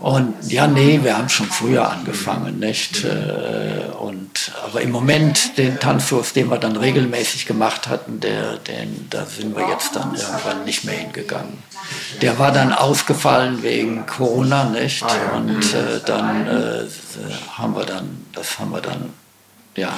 Und ja, nee, wir haben schon früher angefangen, nicht? Äh, und, aber im Moment den Tanzkurs, den wir dann regelmäßig gemacht hatten, der, den, da sind wir jetzt dann irgendwann nicht mehr hingegangen. Der war dann ausgefallen wegen Corona, nicht? Ah, Und äh, dann äh, haben wir dann, das haben wir dann, ja,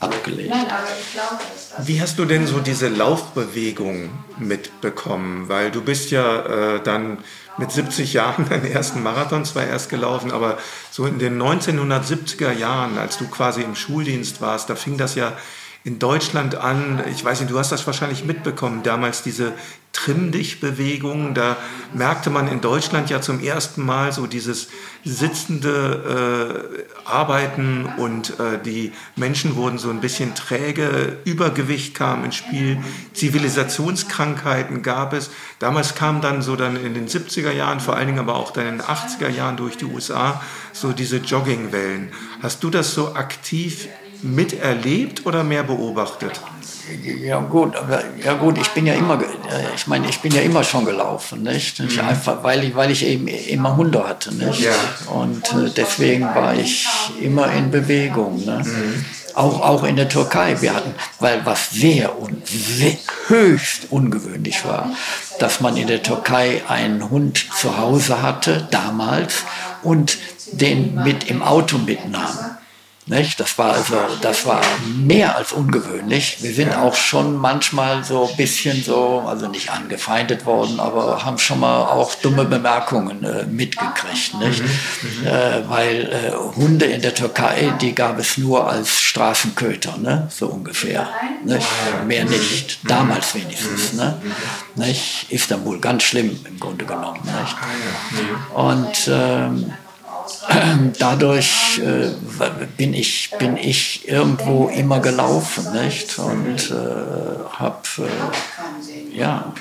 abgelegt. Dass Wie hast du denn so diese Laufbewegung mitbekommen? Weil du bist ja äh, dann mit 70 Jahren deinen ersten Marathon zwar erst gelaufen, aber so in den 1970er Jahren, als du quasi im Schuldienst warst, da fing das ja in Deutschland an. Ich weiß nicht, du hast das wahrscheinlich mitbekommen, damals diese Trimm dich Bewegung. Da merkte man in Deutschland ja zum ersten Mal so dieses sitzende äh, Arbeiten und äh, die Menschen wurden so ein bisschen träge, Übergewicht kam ins Spiel, Zivilisationskrankheiten gab es. Damals kam dann so dann in den 70er Jahren, vor allen Dingen aber auch dann in den 80er Jahren durch die USA so diese Joggingwellen. Hast du das so aktiv miterlebt oder mehr beobachtet? Ja gut, aber ja gut, ich bin ja immer, äh, ich meine, ich bin ja immer schon gelaufen, nicht? Mhm. Einfach, weil ich, weil ich eben immer Hunde hatte, nicht? Ja. Und äh, deswegen war ich immer in Bewegung, ne? Mhm. Auch, auch in der Türkei. Wir hatten, weil was sehr und höchst ungewöhnlich war, dass man in der Türkei einen Hund zu Hause hatte, damals, und den mit im Auto mitnahm. Nicht? Das war also, das war mehr als ungewöhnlich. Wir sind auch schon manchmal so ein bisschen so, also nicht angefeindet worden, aber haben schon mal auch dumme Bemerkungen äh, mitgekriegt, nicht? Mhm, mhm. äh, weil äh, Hunde in der Türkei, die gab es nur als Straßenköter, ne? So ungefähr, nicht? Mehr nicht. Damals wenigstens, ne? Nicht? Istanbul, ganz schlimm im Grunde genommen, nicht? Und ähm, dadurch äh, bin, ich, bin ich irgendwo immer gelaufen nicht? und äh, habe, äh, ja.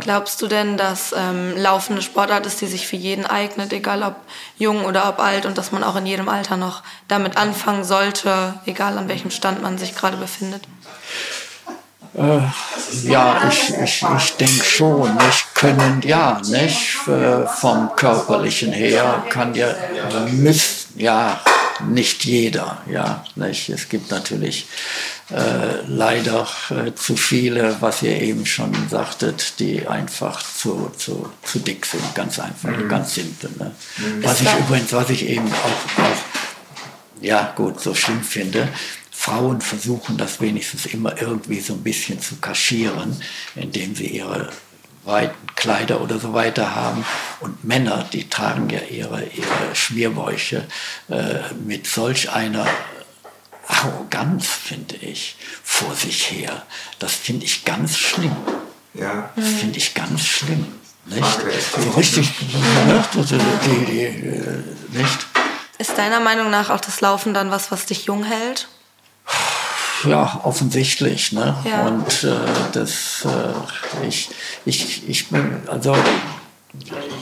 Glaubst du denn, dass ähm, laufende Sportart ist, die sich für jeden eignet, egal ob jung oder ob alt, und dass man auch in jedem Alter noch damit anfangen sollte, egal an welchem Stand man sich gerade befindet? Äh, ja, ich, ich, ich denke schon, nicht können, ja, nicht äh, vom körperlichen her kann ja, müssen, ja, nicht jeder, ja, nicht. Es gibt natürlich äh, leider äh, zu viele, was ihr eben schon sagtet, die einfach zu, zu, zu dick sind, ganz einfach, mhm. ganz simpel. Ne? Mhm. Was ich übrigens, was ich eben auch, auch ja gut, so schlimm finde, Frauen versuchen das wenigstens immer irgendwie so ein bisschen zu kaschieren, indem sie ihre weiten Kleider oder so weiter haben. Und Männer, die tragen ja ihre, ihre Schmierbäuche äh, mit solch einer Arroganz, finde ich, vor sich her. Das finde ich ganz schlimm. Ja. Das finde ich ganz schlimm. Nicht? So richtig, die, die, äh, nicht? Ist deiner Meinung nach auch das Laufen dann was, was dich jung hält? Ja, offensichtlich. Ne? Ja. Und äh, das, äh, ich, ich, ich bin, also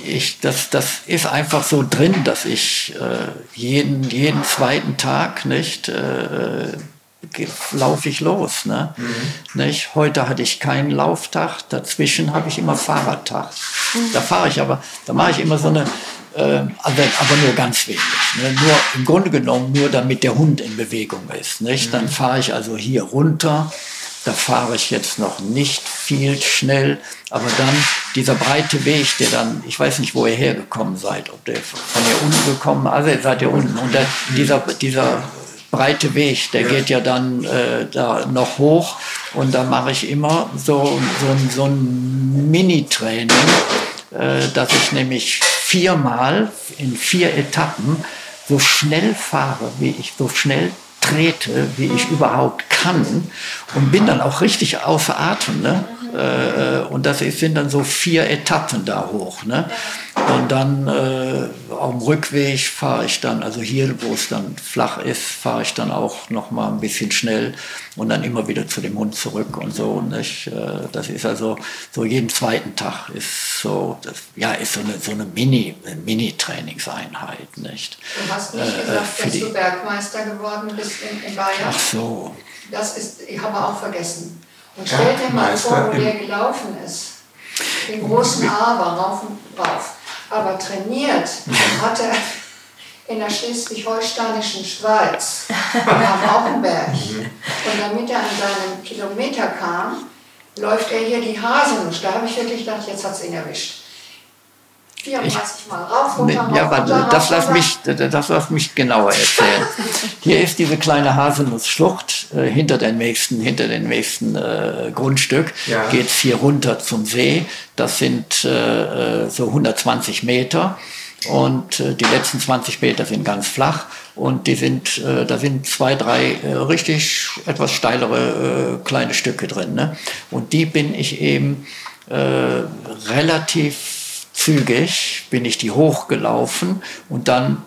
ich, das, das ist einfach so drin, dass ich äh, jeden, jeden zweiten Tag nicht äh, laufe ich los. Ne? Mhm. Nicht? Heute hatte ich keinen Lauftag, dazwischen habe ich immer Fahrradtag. Mhm. Da fahre ich aber, da mache ich immer so eine äh, aber, nur ganz wenig. Ne? Nur im Grunde genommen nur, damit der Hund in Bewegung ist. Nicht? Dann mhm. fahre ich also hier runter. Da fahre ich jetzt noch nicht viel schnell, aber dann dieser breite Weg, der dann, ich weiß nicht, wo ihr hergekommen seid, ob der von hier unten gekommen, also ihr seid ihr unten und der, dieser, dieser breite Weg, der geht ja dann äh, da noch hoch und da mache ich immer so, so, so ein Mini-Training, äh, dass ich nämlich viermal in vier Etappen so schnell fahre, wie ich so schnell trete, wie ich überhaupt kann und bin dann auch richtig außer Atem. Ne? Äh, und das sind dann so vier Etappen da hoch. Ne? Und dann äh, auf dem Rückweg fahre ich dann, also hier, wo es dann flach ist, fahre ich dann auch noch mal ein bisschen schnell und dann immer wieder zu dem Hund zurück und so. Nicht? Äh, das ist also so jeden zweiten Tag ist so, das, ja, ist so eine, so eine Mini, Mini-Trainingseinheit. Nicht? Du hast nicht äh, gesagt, dass die, du Bergmeister geworden bist in, in Bayern. Ach so. Das ist, ich habe auch vergessen. Und stell dir mal vor, wo der gelaufen ist. Den großen Aber rauf und rauf aber trainiert hat er in der schleswig-holsteinischen Schweiz, am Rauchenberg. Und damit er an seinen Kilometer kam, läuft er hier die Haselnuss. Da habe ich wirklich gedacht, jetzt hat es ihn erwischt. 34 Mal rauf, runter, rauf, Ja, aber das lass mich, das lass mich genauer erzählen. Hier ist diese kleine Haselnussschlucht äh, hinter dem nächsten, hinter dem nächsten äh, Grundstück. Ja. Geht es hier runter zum See. Das sind äh, äh so 120 Meter. Und äh, die letzten 20 Meter sind ganz flach und die sind, äh, da sind zwei, drei äh, richtig etwas steilere äh, kleine Stücke drin. Ne? Und die bin ich eben äh, relativ zügig, bin ich die hochgelaufen und dann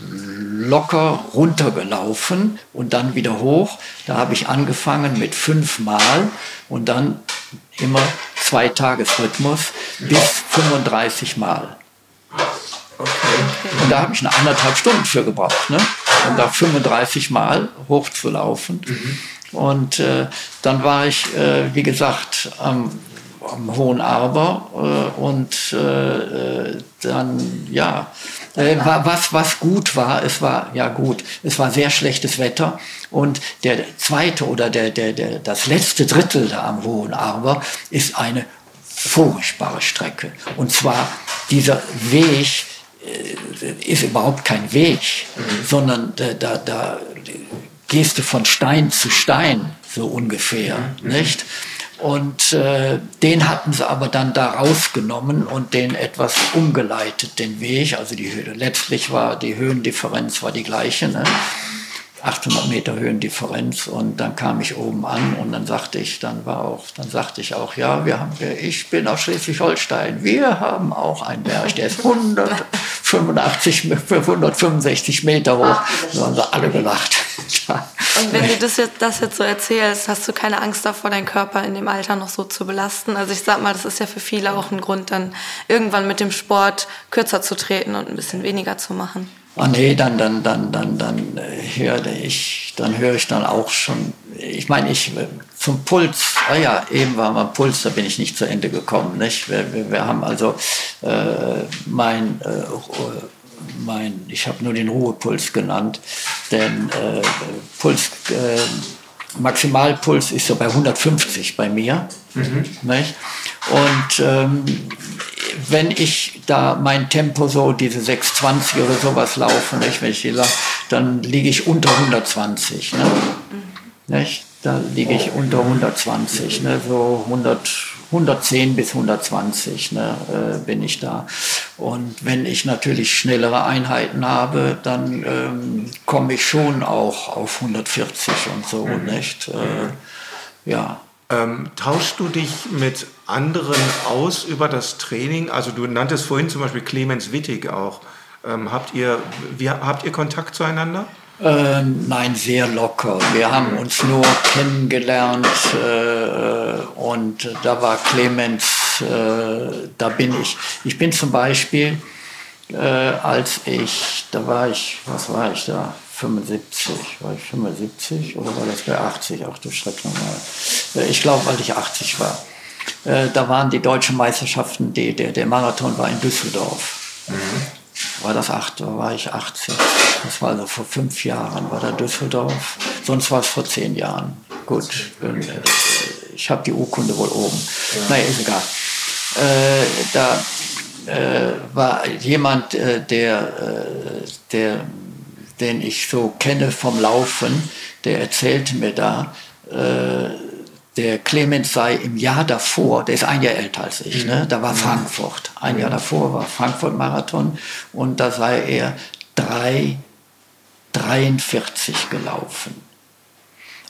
locker runtergelaufen und dann wieder hoch. Da habe ich angefangen mit fünfmal und dann immer zwei Tagesrhythmus bis 35 Mal. Okay. Und da habe ich eine anderthalb Stunden für gebraucht, ne? um da 35 Mal hochzulaufen. Mhm. Und äh, dann war ich, äh, wie gesagt, am, am Hohen Arber äh, und äh, dann, ja, äh, was, was gut war, es war, ja gut, es war sehr schlechtes Wetter und der zweite oder der, der, der, das letzte Drittel da am Hohen Arber ist eine furchtbare Strecke. Und zwar dieser Weg, äh, ist überhaupt kein Weg, mhm. sondern da, da, da, gehst du von Stein zu Stein, so ungefähr, mhm. nicht? Und äh, den hatten sie aber dann da rausgenommen und den etwas umgeleitet, den Weg. Also die Höhe. Letztlich war die Höhendifferenz war die gleiche. Ne? 800 Meter Höhendifferenz und dann kam ich oben an und dann sagte ich, dann war auch, dann sagte ich auch, ja, wir haben, ich bin aus Schleswig-Holstein, wir haben auch einen Berg, der ist 185, 165 Meter hoch. Da haben sie alle gelacht. Und wenn du das jetzt, das jetzt so erzählst, hast du keine Angst davor, deinen Körper in dem Alter noch so zu belasten? Also ich sag mal, das ist ja für viele auch ein Grund, dann irgendwann mit dem Sport kürzer zu treten und ein bisschen weniger zu machen. Ah nee, dann, dann, dann, dann, dann äh, höre ich, dann höre ich dann auch schon. Ich meine, ich äh, zum Puls, ah ja, eben war mal Puls, da bin ich nicht zu Ende gekommen. Nicht? Wir, wir, wir haben also äh, mein, äh, mein, ich habe nur den Ruhepuls genannt, denn äh, Puls, äh, Maximalpuls ist so bei 150 bei mir. Mhm. Nicht? Und ähm, wenn ich da mein Tempo so, diese 620 oder sowas laufe, nicht, wenn ich die laufe, dann liege ich unter 120. Ne? Nicht? Da liege ich unter 120, ne? so 100, 110 bis 120 ne? äh, bin ich da. Und wenn ich natürlich schnellere Einheiten habe, dann ähm, komme ich schon auch auf 140 und so. Mhm. Nicht? Äh, ja. Ähm, tauschst du dich mit anderen aus über das Training? Also du nanntest vorhin zum Beispiel Clemens Wittig auch. Ähm, habt, ihr, wie, habt ihr Kontakt zueinander? Ähm, nein, sehr locker. Wir haben uns nur kennengelernt äh, und da war Clemens, äh, da bin ich. Ich bin zum Beispiel, äh, als ich, da war ich, was war ich da? 75, war ich 75 oder war das bei 80? Ach du Schreck nochmal. Äh, ich glaube, weil ich 80 war. Äh, da waren die deutschen Meisterschaften, die, der, der Marathon war in Düsseldorf. Mhm. War das 8, da war ich 80. Das war also vor fünf Jahren, war da Düsseldorf. Sonst war es vor zehn Jahren. Gut, äh, ich habe die Urkunde wohl oben. Ja. Naja, ist egal. Äh, da äh, war jemand, äh, der, der den ich so kenne vom Laufen, der erzählte mir da, äh, der Clemens sei im Jahr davor, der ist ein Jahr älter als ich, ne? da war mhm. Frankfurt. Ein Jahr davor war Frankfurt-Marathon und da sei er 3,43 gelaufen.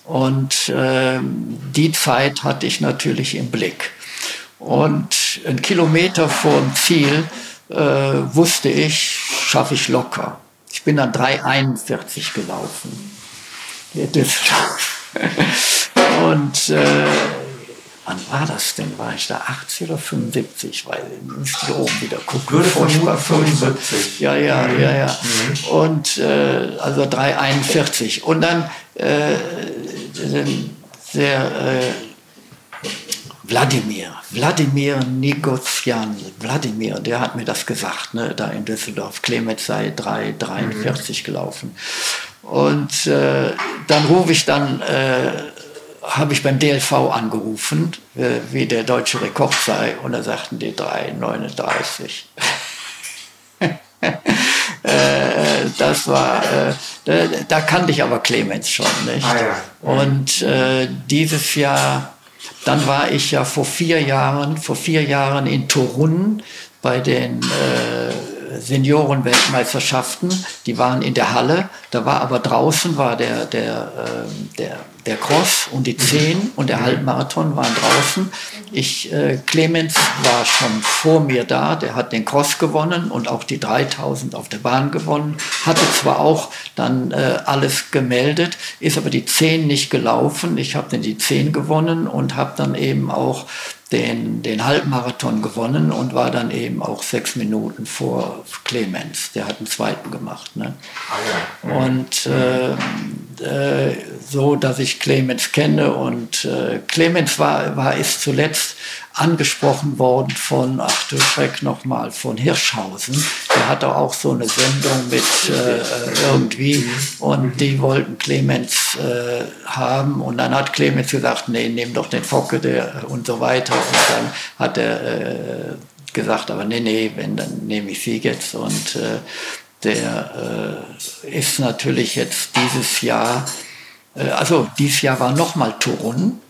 Und äh, die Zeit hatte ich natürlich im Blick. Und ein Kilometer vor dem Ziel äh, wusste ich, schaffe ich locker. Ich bin dann 3,41 gelaufen. Und äh, wann war das denn? War ich da 80 oder 75? Weil müsste ich oben wieder gucken. Würde Furchtbar 75. Ja, ja, mhm. ja, ja. Mhm. Und äh, also 3,41. Und dann äh, der äh, Wladimir, Wladimir Nigozjan, Wladimir, der hat mir das gesagt, ne, da in Düsseldorf. Clemens sei 3,43 mhm. gelaufen. Und äh, dann rufe ich dann äh, habe ich beim DLV angerufen, äh, wie der deutsche Rekord sei, und da sagten die 3,39. Äh, das war, äh, da, da, kannte ich aber Clemens schon, nicht? Ah, ja. Und äh, dieses Jahr, dann war ich ja vor vier Jahren, vor vier Jahren in Torun bei den äh, Seniorenweltmeisterschaften, die waren in der Halle, da war aber draußen war der, der, äh, der, der Cross und die 10 und der Halbmarathon waren draußen. Ich, äh, Clemens war schon vor mir da, der hat den Cross gewonnen und auch die 3000 auf der Bahn gewonnen, hatte zwar auch dann äh, alles gemeldet, ist aber die 10 nicht gelaufen. Ich habe dann die 10 gewonnen und habe dann eben auch den, den Halbmarathon gewonnen und war dann eben auch sechs Minuten vor Clemens. Der hat einen zweiten gemacht. Ne? Ah. Und äh, äh, so, dass ich Clemens kenne. Und äh, Clemens war, war ist zuletzt angesprochen worden von, ach du Schreck nochmal, von Hirschhausen. Der hatte auch so eine Sendung mit äh, irgendwie. Und die wollten Clemens äh, haben. Und dann hat Clemens gesagt, nee, nehm doch den Focke der, und so weiter. Und dann hat er äh, gesagt, aber nee, nee, wenn, dann nehme ich sie jetzt. Und äh, der äh, ist natürlich jetzt dieses Jahr, äh, also dieses Jahr war nochmal Turun,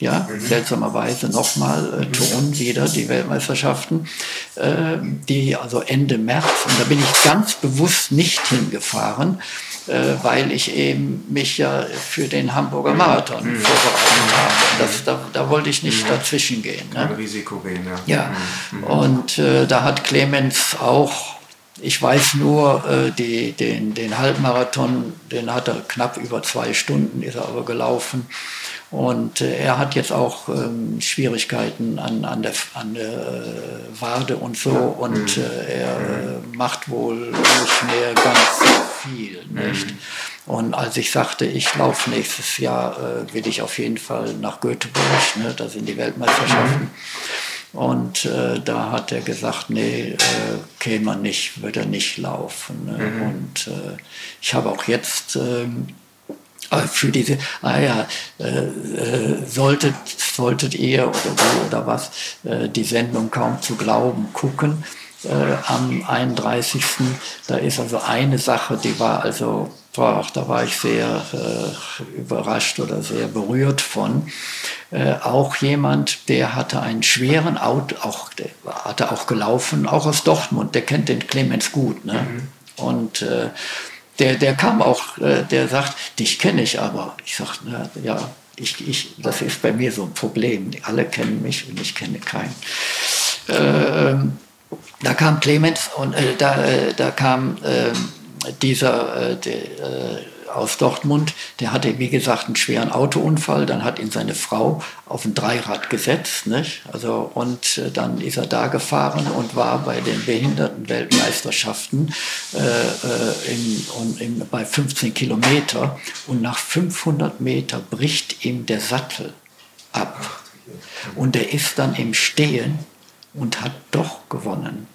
ja, mhm. seltsamerweise nochmal äh, Turun wieder, die Weltmeisterschaften, äh, die also Ende März, und da bin ich ganz bewusst nicht hingefahren, äh, weil ich eben mich ja für den Hamburger Marathon mhm. vorbereitet habe. Das, da, da wollte ich nicht mhm. dazwischen gehen. Ne? Risiko gehen, ja. ja. Mhm. Und äh, da hat Clemens auch ich weiß nur, äh, die, den, den Halbmarathon, den hat er knapp über zwei Stunden, ist er aber gelaufen. Und äh, er hat jetzt auch ähm, Schwierigkeiten an, an der, an der äh, Wade und so. Und mhm. äh, er äh, macht wohl nicht mehr ganz viel. Nicht? Mhm. Und als ich sagte, ich laufe nächstes Jahr, äh, will ich auf jeden Fall nach Göteborg, ne? da sind die Weltmeisterschaften. Mhm. Und äh, da hat er gesagt, nee, äh, käme er nicht, würde er nicht laufen. Ne? Mhm. Und äh, ich habe auch jetzt ähm, äh, für diese, ah ja, äh, äh, solltet, solltet ihr oder du oder was, äh, die Sendung kaum zu glauben gucken. Am 31. Da ist also eine Sache, die war also, boah, da war ich sehr äh, überrascht oder sehr berührt von. Äh, auch jemand, der hatte einen schweren Auto, auch, der hatte auch gelaufen, auch aus Dortmund, der kennt den Clemens gut. Ne? Mhm. Und äh, der, der kam auch, äh, der sagt, dich kenne ich aber. Ich sage, ja, ich, ich, das ist bei mir so ein Problem. Alle kennen mich und ich kenne keinen. Ähm, da kam Clemens und äh, da, äh, da kam ähm, dieser, der, aus Dortmund, der hatte, wie gesagt, einen schweren Autounfall, dann hat ihn seine Frau auf ein Dreirad gesetzt, nicht? Also, und äh, dann ist er da gefahren und war bei den Behindertenweltmeisterschaften äh, äh in, und in, bei 15 Kilometer und nach 500 Meter bricht ihm der Sattel ab. Und er ist dann im Stehen und hat doch gewonnen.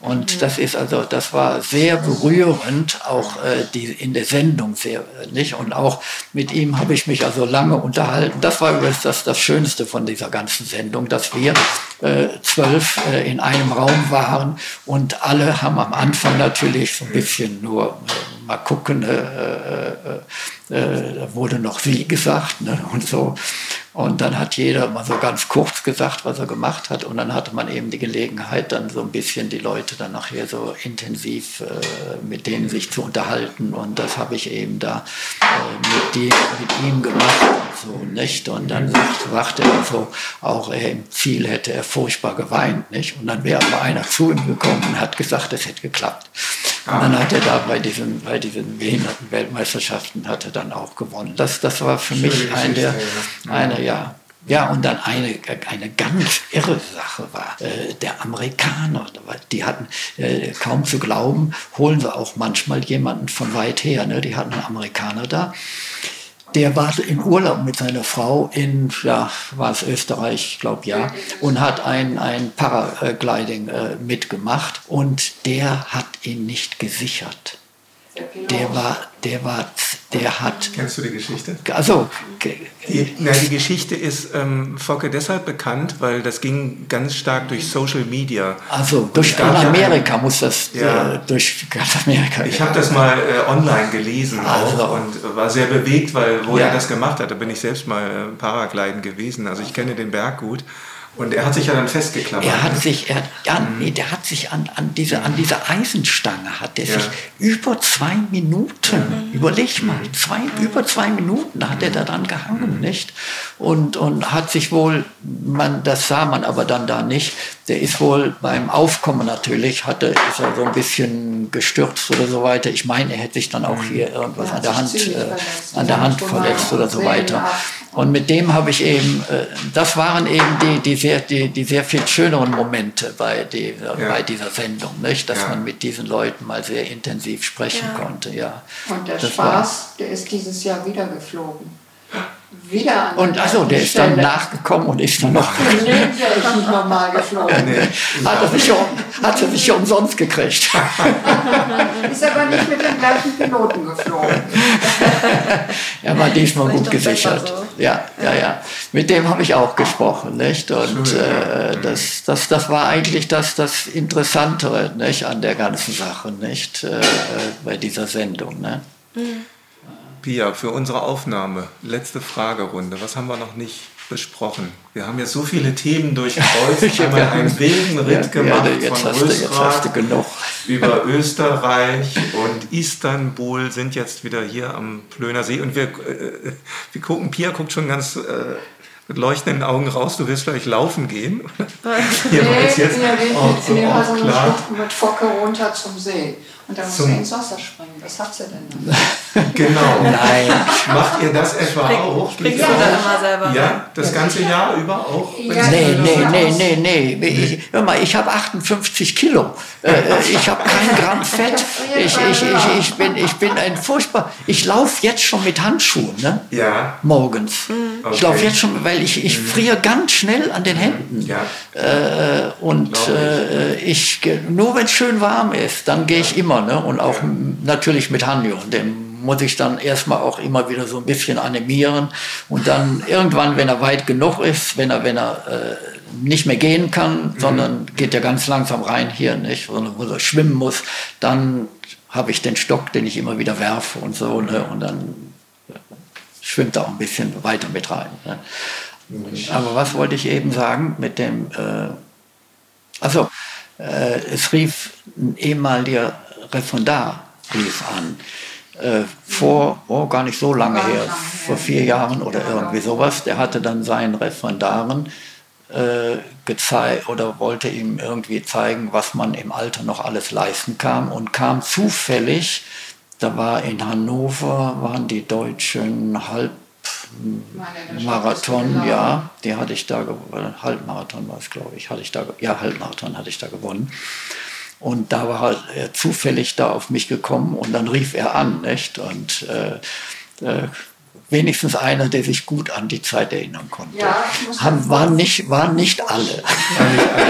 Und das ist also, das war sehr berührend, auch äh, die, in der Sendung sehr, nicht? Und auch mit ihm habe ich mich also lange unterhalten. Das war übrigens das, das Schönste von dieser ganzen Sendung, dass wir äh, zwölf äh, in einem Raum waren und alle haben am Anfang natürlich so ein bisschen nur äh, mal gucken, äh, äh, äh, da wurde noch sie gesagt ne? und so. Und dann hat jeder mal so ganz kurz gesagt, was er gemacht hat. Und dann hatte man eben die Gelegenheit, dann so ein bisschen die Leute dann nachher so intensiv äh, mit denen sich zu unterhalten. Und das habe ich eben da äh, mit, die, mit ihm gemacht und so, nicht? Und dann sagte er so, auch er im Ziel hätte er furchtbar geweint, nicht? Und dann wäre aber einer zu ihm gekommen und hat gesagt, es hätte geklappt. Und dann hat er da bei diesen, bei diesen Behindertenweltmeisterschaften hat er dann auch gewonnen. Das, das war für mich ein der, eine, ja. Ja, und dann eine, eine ganz irre Sache war, äh, der Amerikaner, die hatten, äh, kaum zu glauben, holen sie auch manchmal jemanden von weit her, ne? die hatten einen Amerikaner da, der war in Urlaub mit seiner Frau in, ja, war es Österreich, ich glaube ja, und hat ein, ein Paragliding äh, mitgemacht und der hat ihn nicht gesichert. Der war, der war, der hat. Kennst du die Geschichte? Also, die, na, die Geschichte ist ähm, Focke deshalb bekannt, weil das ging ganz stark durch Social Media. Also durch in Amerika muss das ja. äh, durch ganz Amerika. Ich habe das mal äh, online gelesen also. auch und war sehr bewegt, weil wo ja. er das gemacht hat, da bin ich selbst mal äh, Paragliden gewesen. Also ich kenne den Berg gut. Und er hat sich ja dann festgeklammert. Er hat ne? sich, er, ja, mhm. nee, der hat sich an, an, diese, an diese Eisenstange, hat er ja. sich über zwei Minuten, mhm. überleg mal, zwei, mhm. über zwei Minuten hat er daran gehangen, mhm. nicht? Und, und hat sich wohl, man, das sah man aber dann da nicht, der ist wohl beim Aufkommen natürlich, hatte, ist er so ein bisschen gestürzt oder so weiter. Ich meine, er hätte sich dann auch mhm. hier irgendwas ja, an der Hand, äh, an der Hand verletzt oder so weiter. Und mit dem habe ich eben, äh, das waren eben die, die, sehr, die, die sehr viel schöneren Momente bei, die, ja. bei dieser Sendung, nicht? dass ja. man mit diesen Leuten mal sehr intensiv sprechen ja. konnte. Ja. Und der das Spaß, war, der ist dieses Jahr wieder geflogen wieder an Und achso, der ist dann nachgekommen und ist dann noch. Nee, der ist nicht nochmal geflogen. Nee. Hat, er sich, hat er sich umsonst gekriegt. ist aber nicht mit dem gleichen Piloten geflogen. er war diesmal gut gesichert. So. Ja, ja, ja. Mit dem habe ich auch gesprochen, nicht? Und äh, das, das, das war eigentlich das, das Interessantere nicht? an der ganzen Sache, nicht? Äh, bei dieser Sendung. Ne? Mhm. Pia, für unsere Aufnahme, letzte Fragerunde, was haben wir noch nicht besprochen? Wir haben jetzt so viele Themen durchkreuzt, ich habe einen wilden Ritt ja, gemacht ja, von Rösrath über Österreich und Istanbul, sind jetzt wieder hier am Plöner See und wir, äh, wir gucken, Pia guckt schon ganz... Äh, mit leuchtenden Augen raus, du willst vielleicht laufen gehen. Hier nee, war jetzt, jetzt wir auch, so auch klar. mit Focke runter zum See. Und dann muss sie ins Wasser springen. Was hat sie denn dann? genau. Nein. Macht ihr das etwa Spring, auch? Springst du da immer selber? Ja, das ganze Jahr über auch? Ja, nee, nee, nee, nee, nee. Ich, hör mal, ich habe 58 Kilo. Äh, äh, ich habe kein Gramm Fett. Ich, ich, ich, ich, bin, ich bin ein furchtbar... Ich laufe jetzt schon mit Handschuhen, ne? Ja. Morgens. Mhm. Okay. Ich laufe jetzt schon, weil ich, ich mhm. friere ganz schnell an den Händen. Ja. Äh, und äh, ich, nur wenn es schön warm ist, dann gehe ich immer Ne? Und auch ja. natürlich mit Hanjo. Den muss ich dann erstmal auch immer wieder so ein bisschen animieren. Und dann irgendwann, wenn er weit genug ist, wenn er, wenn er äh, nicht mehr gehen kann, mhm. sondern geht er ganz langsam rein hier, nicht? Sondern wo er schwimmen muss, dann habe ich den Stock, den ich immer wieder werfe und so. Ne? Und dann schwimmt er auch ein bisschen weiter mit rein. Ne? Mhm. Aber was wollte ich eben sagen mit dem, äh, also äh, es rief ein ehemaliger Referendar rief an. Äh, vor, oh, gar nicht so lange her, vor vier Jahren oder irgendwie sowas. Der hatte dann seinen Referendaren äh, gezeigt oder wollte ihm irgendwie zeigen, was man im Alter noch alles leisten kann und kam zufällig, da war in Hannover, waren die deutschen Halbmarathon, ja, die hatte ich da gewonnen, Halbmarathon war es, glaube ich, hatte ich da, ja, Halbmarathon hatte ich da gewonnen. Und da war er zufällig da auf mich gekommen und dann rief er an, nicht? Und äh, äh, wenigstens einer, der sich gut an die Zeit erinnern konnte. Ja, Haben, waren, nicht, waren nicht alle.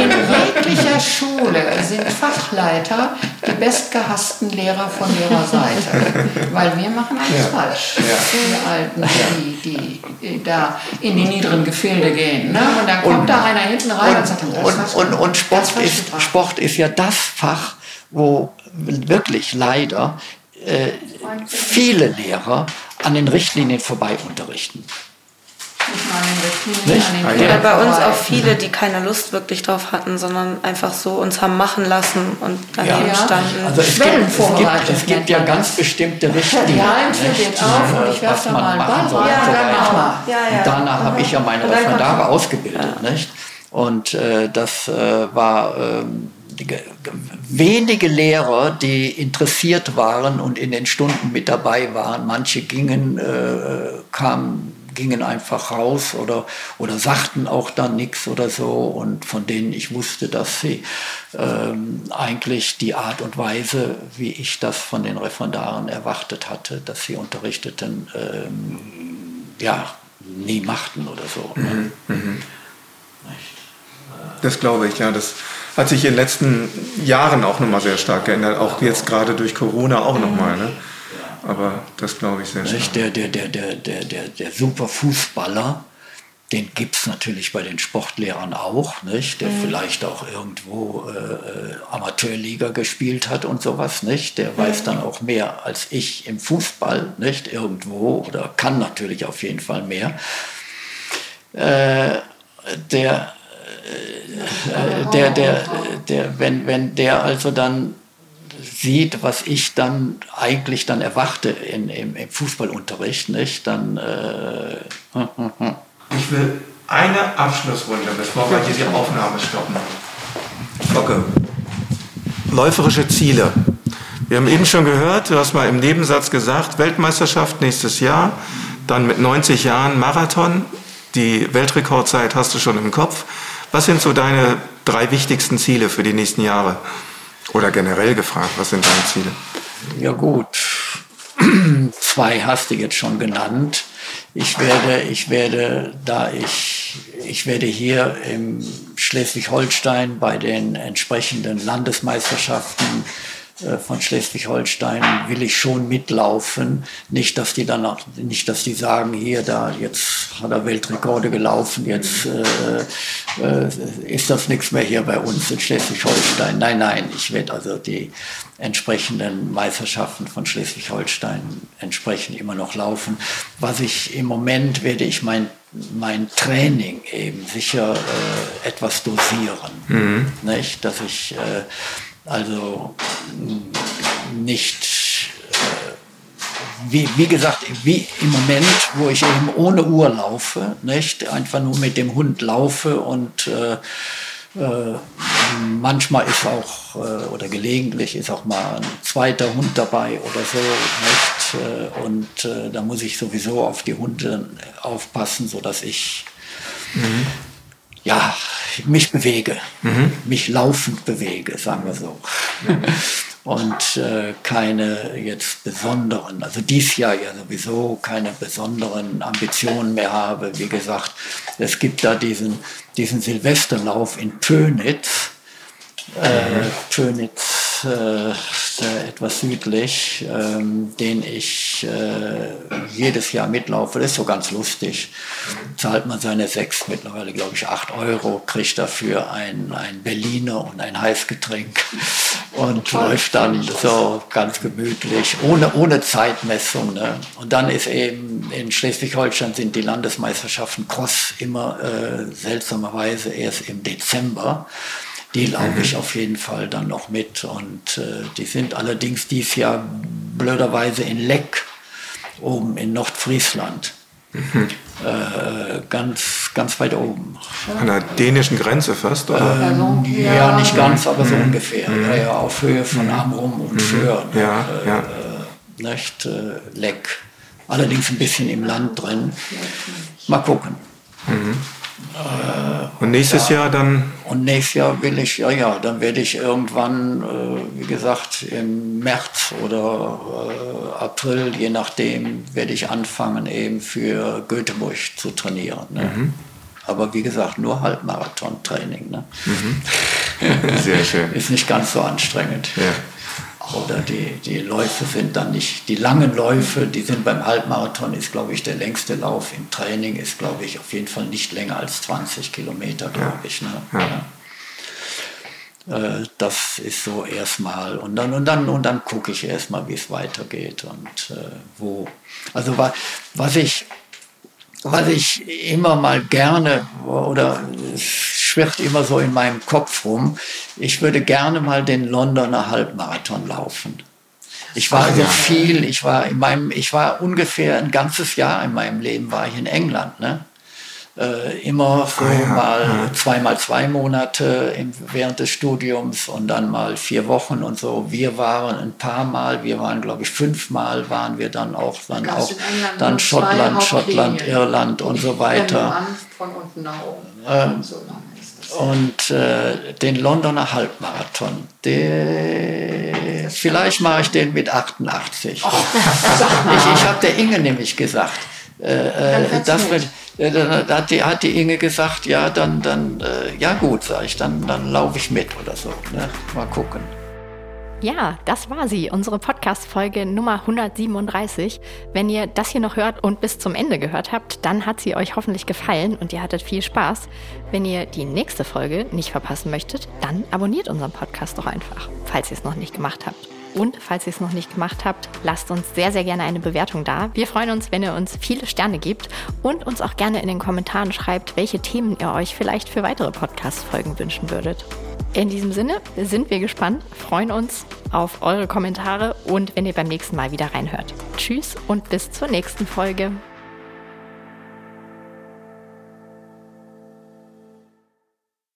In jeglicher Schule sind Fachleiter die bestgehassten Lehrer von ihrer Seite, weil wir machen alles ja. falsch. Ja. Die Alten, die, die, da in die niederen Gefilde gehen. Ne? Und dann kommt und, da einer hinten rein und, und sagt, das und, und, und Sport, ist, Sport ist ja das Fach, wo wirklich leider äh, viele Lehrer an den Richtlinien vorbei unterrichten. Oder bei uns auch viele, die keine Lust wirklich drauf hatten, sondern einfach so uns haben machen lassen und daneben ja. standen. Also es gibt, es gibt, es gibt ja ganz bestimmte Richtlinien. Ja, geht auf und ich werfe da mal einen Ball ja, genau. ja, ja. Und danach habe ich ja meine Referendare ausgebildet. Nicht? Und äh, das äh, war... Ähm, wenige Lehrer, die interessiert waren und in den Stunden mit dabei waren. Manche gingen, äh, kamen, gingen einfach raus oder, oder sagten auch dann nichts oder so. Und von denen ich wusste, dass sie ähm, eigentlich die Art und Weise, wie ich das von den Referendaren erwartet hatte, dass sie unterrichteten, ähm, ja, nie machten oder so. Ne? Mhm. Mhm. Das glaube ich, ja. Das Hat sich in den letzten Jahren auch nochmal sehr stark geändert, auch jetzt gerade durch Corona auch nochmal. Ne? Aber das glaube ich sehr stark. Der, der, der, der, der, der, der super Fußballer, den gibt es natürlich bei den Sportlehrern auch, nicht? der mhm. vielleicht auch irgendwo äh, äh, Amateurliga gespielt hat und sowas. Nicht? Der mhm. weiß dann auch mehr als ich im Fußball, nicht irgendwo, oder kann natürlich auf jeden Fall mehr. Äh, der, der, der, der, wenn, wenn der also dann sieht, was ich dann eigentlich dann erwarte in, im, im Fußballunterricht, nicht, dann äh. Ich will eine Abschlussrunde, bevor wir hier die Aufnahme stoppen. Okay. Läuferische Ziele. Wir haben eben schon gehört, du hast mal im Nebensatz gesagt, Weltmeisterschaft nächstes Jahr, dann mit 90 Jahren Marathon. Die Weltrekordzeit hast du schon im Kopf. Was sind so deine drei wichtigsten Ziele für die nächsten Jahre? Oder generell gefragt, was sind deine Ziele? Ja gut, zwei hast du jetzt schon genannt. Ich werde, ich werde, da ich, ich werde hier im Schleswig-Holstein bei den entsprechenden Landesmeisterschaften von Schleswig-Holstein will ich schon mitlaufen. Nicht, dass die dann, auch, nicht, dass die sagen, hier, da, jetzt hat er Weltrekorde gelaufen, jetzt äh, äh, ist das nichts mehr hier bei uns in Schleswig-Holstein. Nein, nein, ich werde also die entsprechenden Meisterschaften von Schleswig-Holstein entsprechend immer noch laufen. Was ich im Moment werde ich mein mein Training eben sicher äh, etwas dosieren, mhm. nicht, dass ich äh, also nicht, äh, wie, wie gesagt, wie im Moment, wo ich eben ohne Uhr laufe, nicht einfach nur mit dem Hund laufe und äh, äh, manchmal ist auch, äh, oder gelegentlich ist auch mal ein zweiter Hund dabei oder so. Nicht? Äh, und äh, da muss ich sowieso auf die Hunde aufpassen, sodass ich mhm ja, mich bewege, mhm. mich laufend bewege, sagen wir so. Und äh, keine jetzt besonderen, also dies Jahr ja sowieso keine besonderen Ambitionen mehr habe. Wie gesagt, es gibt da diesen, diesen Silvesterlauf in Pönitz. Äh, Pönitz äh, etwas südlich, ähm, den ich äh, jedes Jahr mitlaufe. Das ist so ganz lustig. Zahlt man seine sechs, mittlerweile glaube ich acht Euro, kriegt dafür ein, ein Berliner und ein Heißgetränk und läuft dann so ganz gemütlich, ohne, ohne Zeitmessung. Ne? Und dann ist eben in Schleswig-Holstein sind die Landesmeisterschaften Cross immer äh, seltsamerweise erst im Dezember. Die laufe ich auf jeden Fall dann noch mit. Und äh, die sind allerdings dies Jahr blöderweise in Leck, oben in Nordfriesland. Mhm. Äh, ganz, ganz weit oben. An der dänischen Grenze fast, oder? Ähm, ja, nicht ganz, aber so mhm. ungefähr. Mhm. Ja, ja, auf Höhe von mhm. Amrum und mhm. Föhr. Ja, äh, ja. Äh, nicht, äh, Leck. Allerdings ein bisschen im Land drin. Mal gucken. Und nächstes ja, Jahr dann? Und nächstes Jahr will ich, ja, ja, dann werde ich irgendwann, äh, wie gesagt, im März oder äh, April, je nachdem, werde ich anfangen, eben für Göteborg zu trainieren. Ne? Mhm. Aber wie gesagt, nur Halbmarathon-Training. Ne? Mhm. Sehr schön. Ist nicht ganz so anstrengend. Ja. Oder die, die Läufe sind dann nicht, die langen Läufe, die sind beim Halbmarathon, ist glaube ich der längste Lauf im Training, ist glaube ich auf jeden Fall nicht länger als 20 Kilometer, glaube ja. ich. Ne? Ja. Äh, das ist so erstmal und dann und dann und dann gucke ich erstmal, wie es weitergeht und äh, wo. Also was ich was ich immer mal gerne oder schwirrt immer so in meinem Kopf rum. Ich würde gerne mal den Londoner Halbmarathon laufen. Ich war so viel, ich war in meinem, ich war ungefähr ein ganzes Jahr in meinem Leben war ich in England, ne? Äh, immer so ah, ja, mal ja. zweimal zwei Monate im, während des Studiums und dann mal vier Wochen und so. Wir waren ein paar Mal, wir waren glaube ich fünfmal waren wir dann auch dann auch dann Schottland, Schottland, Irland und so weiter. Von unten nach oben. Ähm, so und äh, den Londoner Halbmarathon. Der, vielleicht mache ich den mit 88. Oh. ich ich habe der Inge nämlich gesagt, äh, äh das wird, äh, dann hat die, hat die Inge gesagt, ja, dann, dann äh, ja gut, sag ich, dann, dann laufe ich mit oder so. Ne? Mal gucken. Ja, das war sie, unsere Podcast-Folge Nummer 137. Wenn ihr das hier noch hört und bis zum Ende gehört habt, dann hat sie euch hoffentlich gefallen und ihr hattet viel Spaß. Wenn ihr die nächste Folge nicht verpassen möchtet, dann abonniert unseren Podcast doch einfach, falls ihr es noch nicht gemacht habt. Und falls ihr es noch nicht gemacht habt, lasst uns sehr, sehr gerne eine Bewertung da. Wir freuen uns, wenn ihr uns viele Sterne gebt und uns auch gerne in den Kommentaren schreibt, welche Themen ihr euch vielleicht für weitere Podcast-Folgen wünschen würdet. In diesem Sinne sind wir gespannt, freuen uns auf eure Kommentare und wenn ihr beim nächsten Mal wieder reinhört. Tschüss und bis zur nächsten Folge.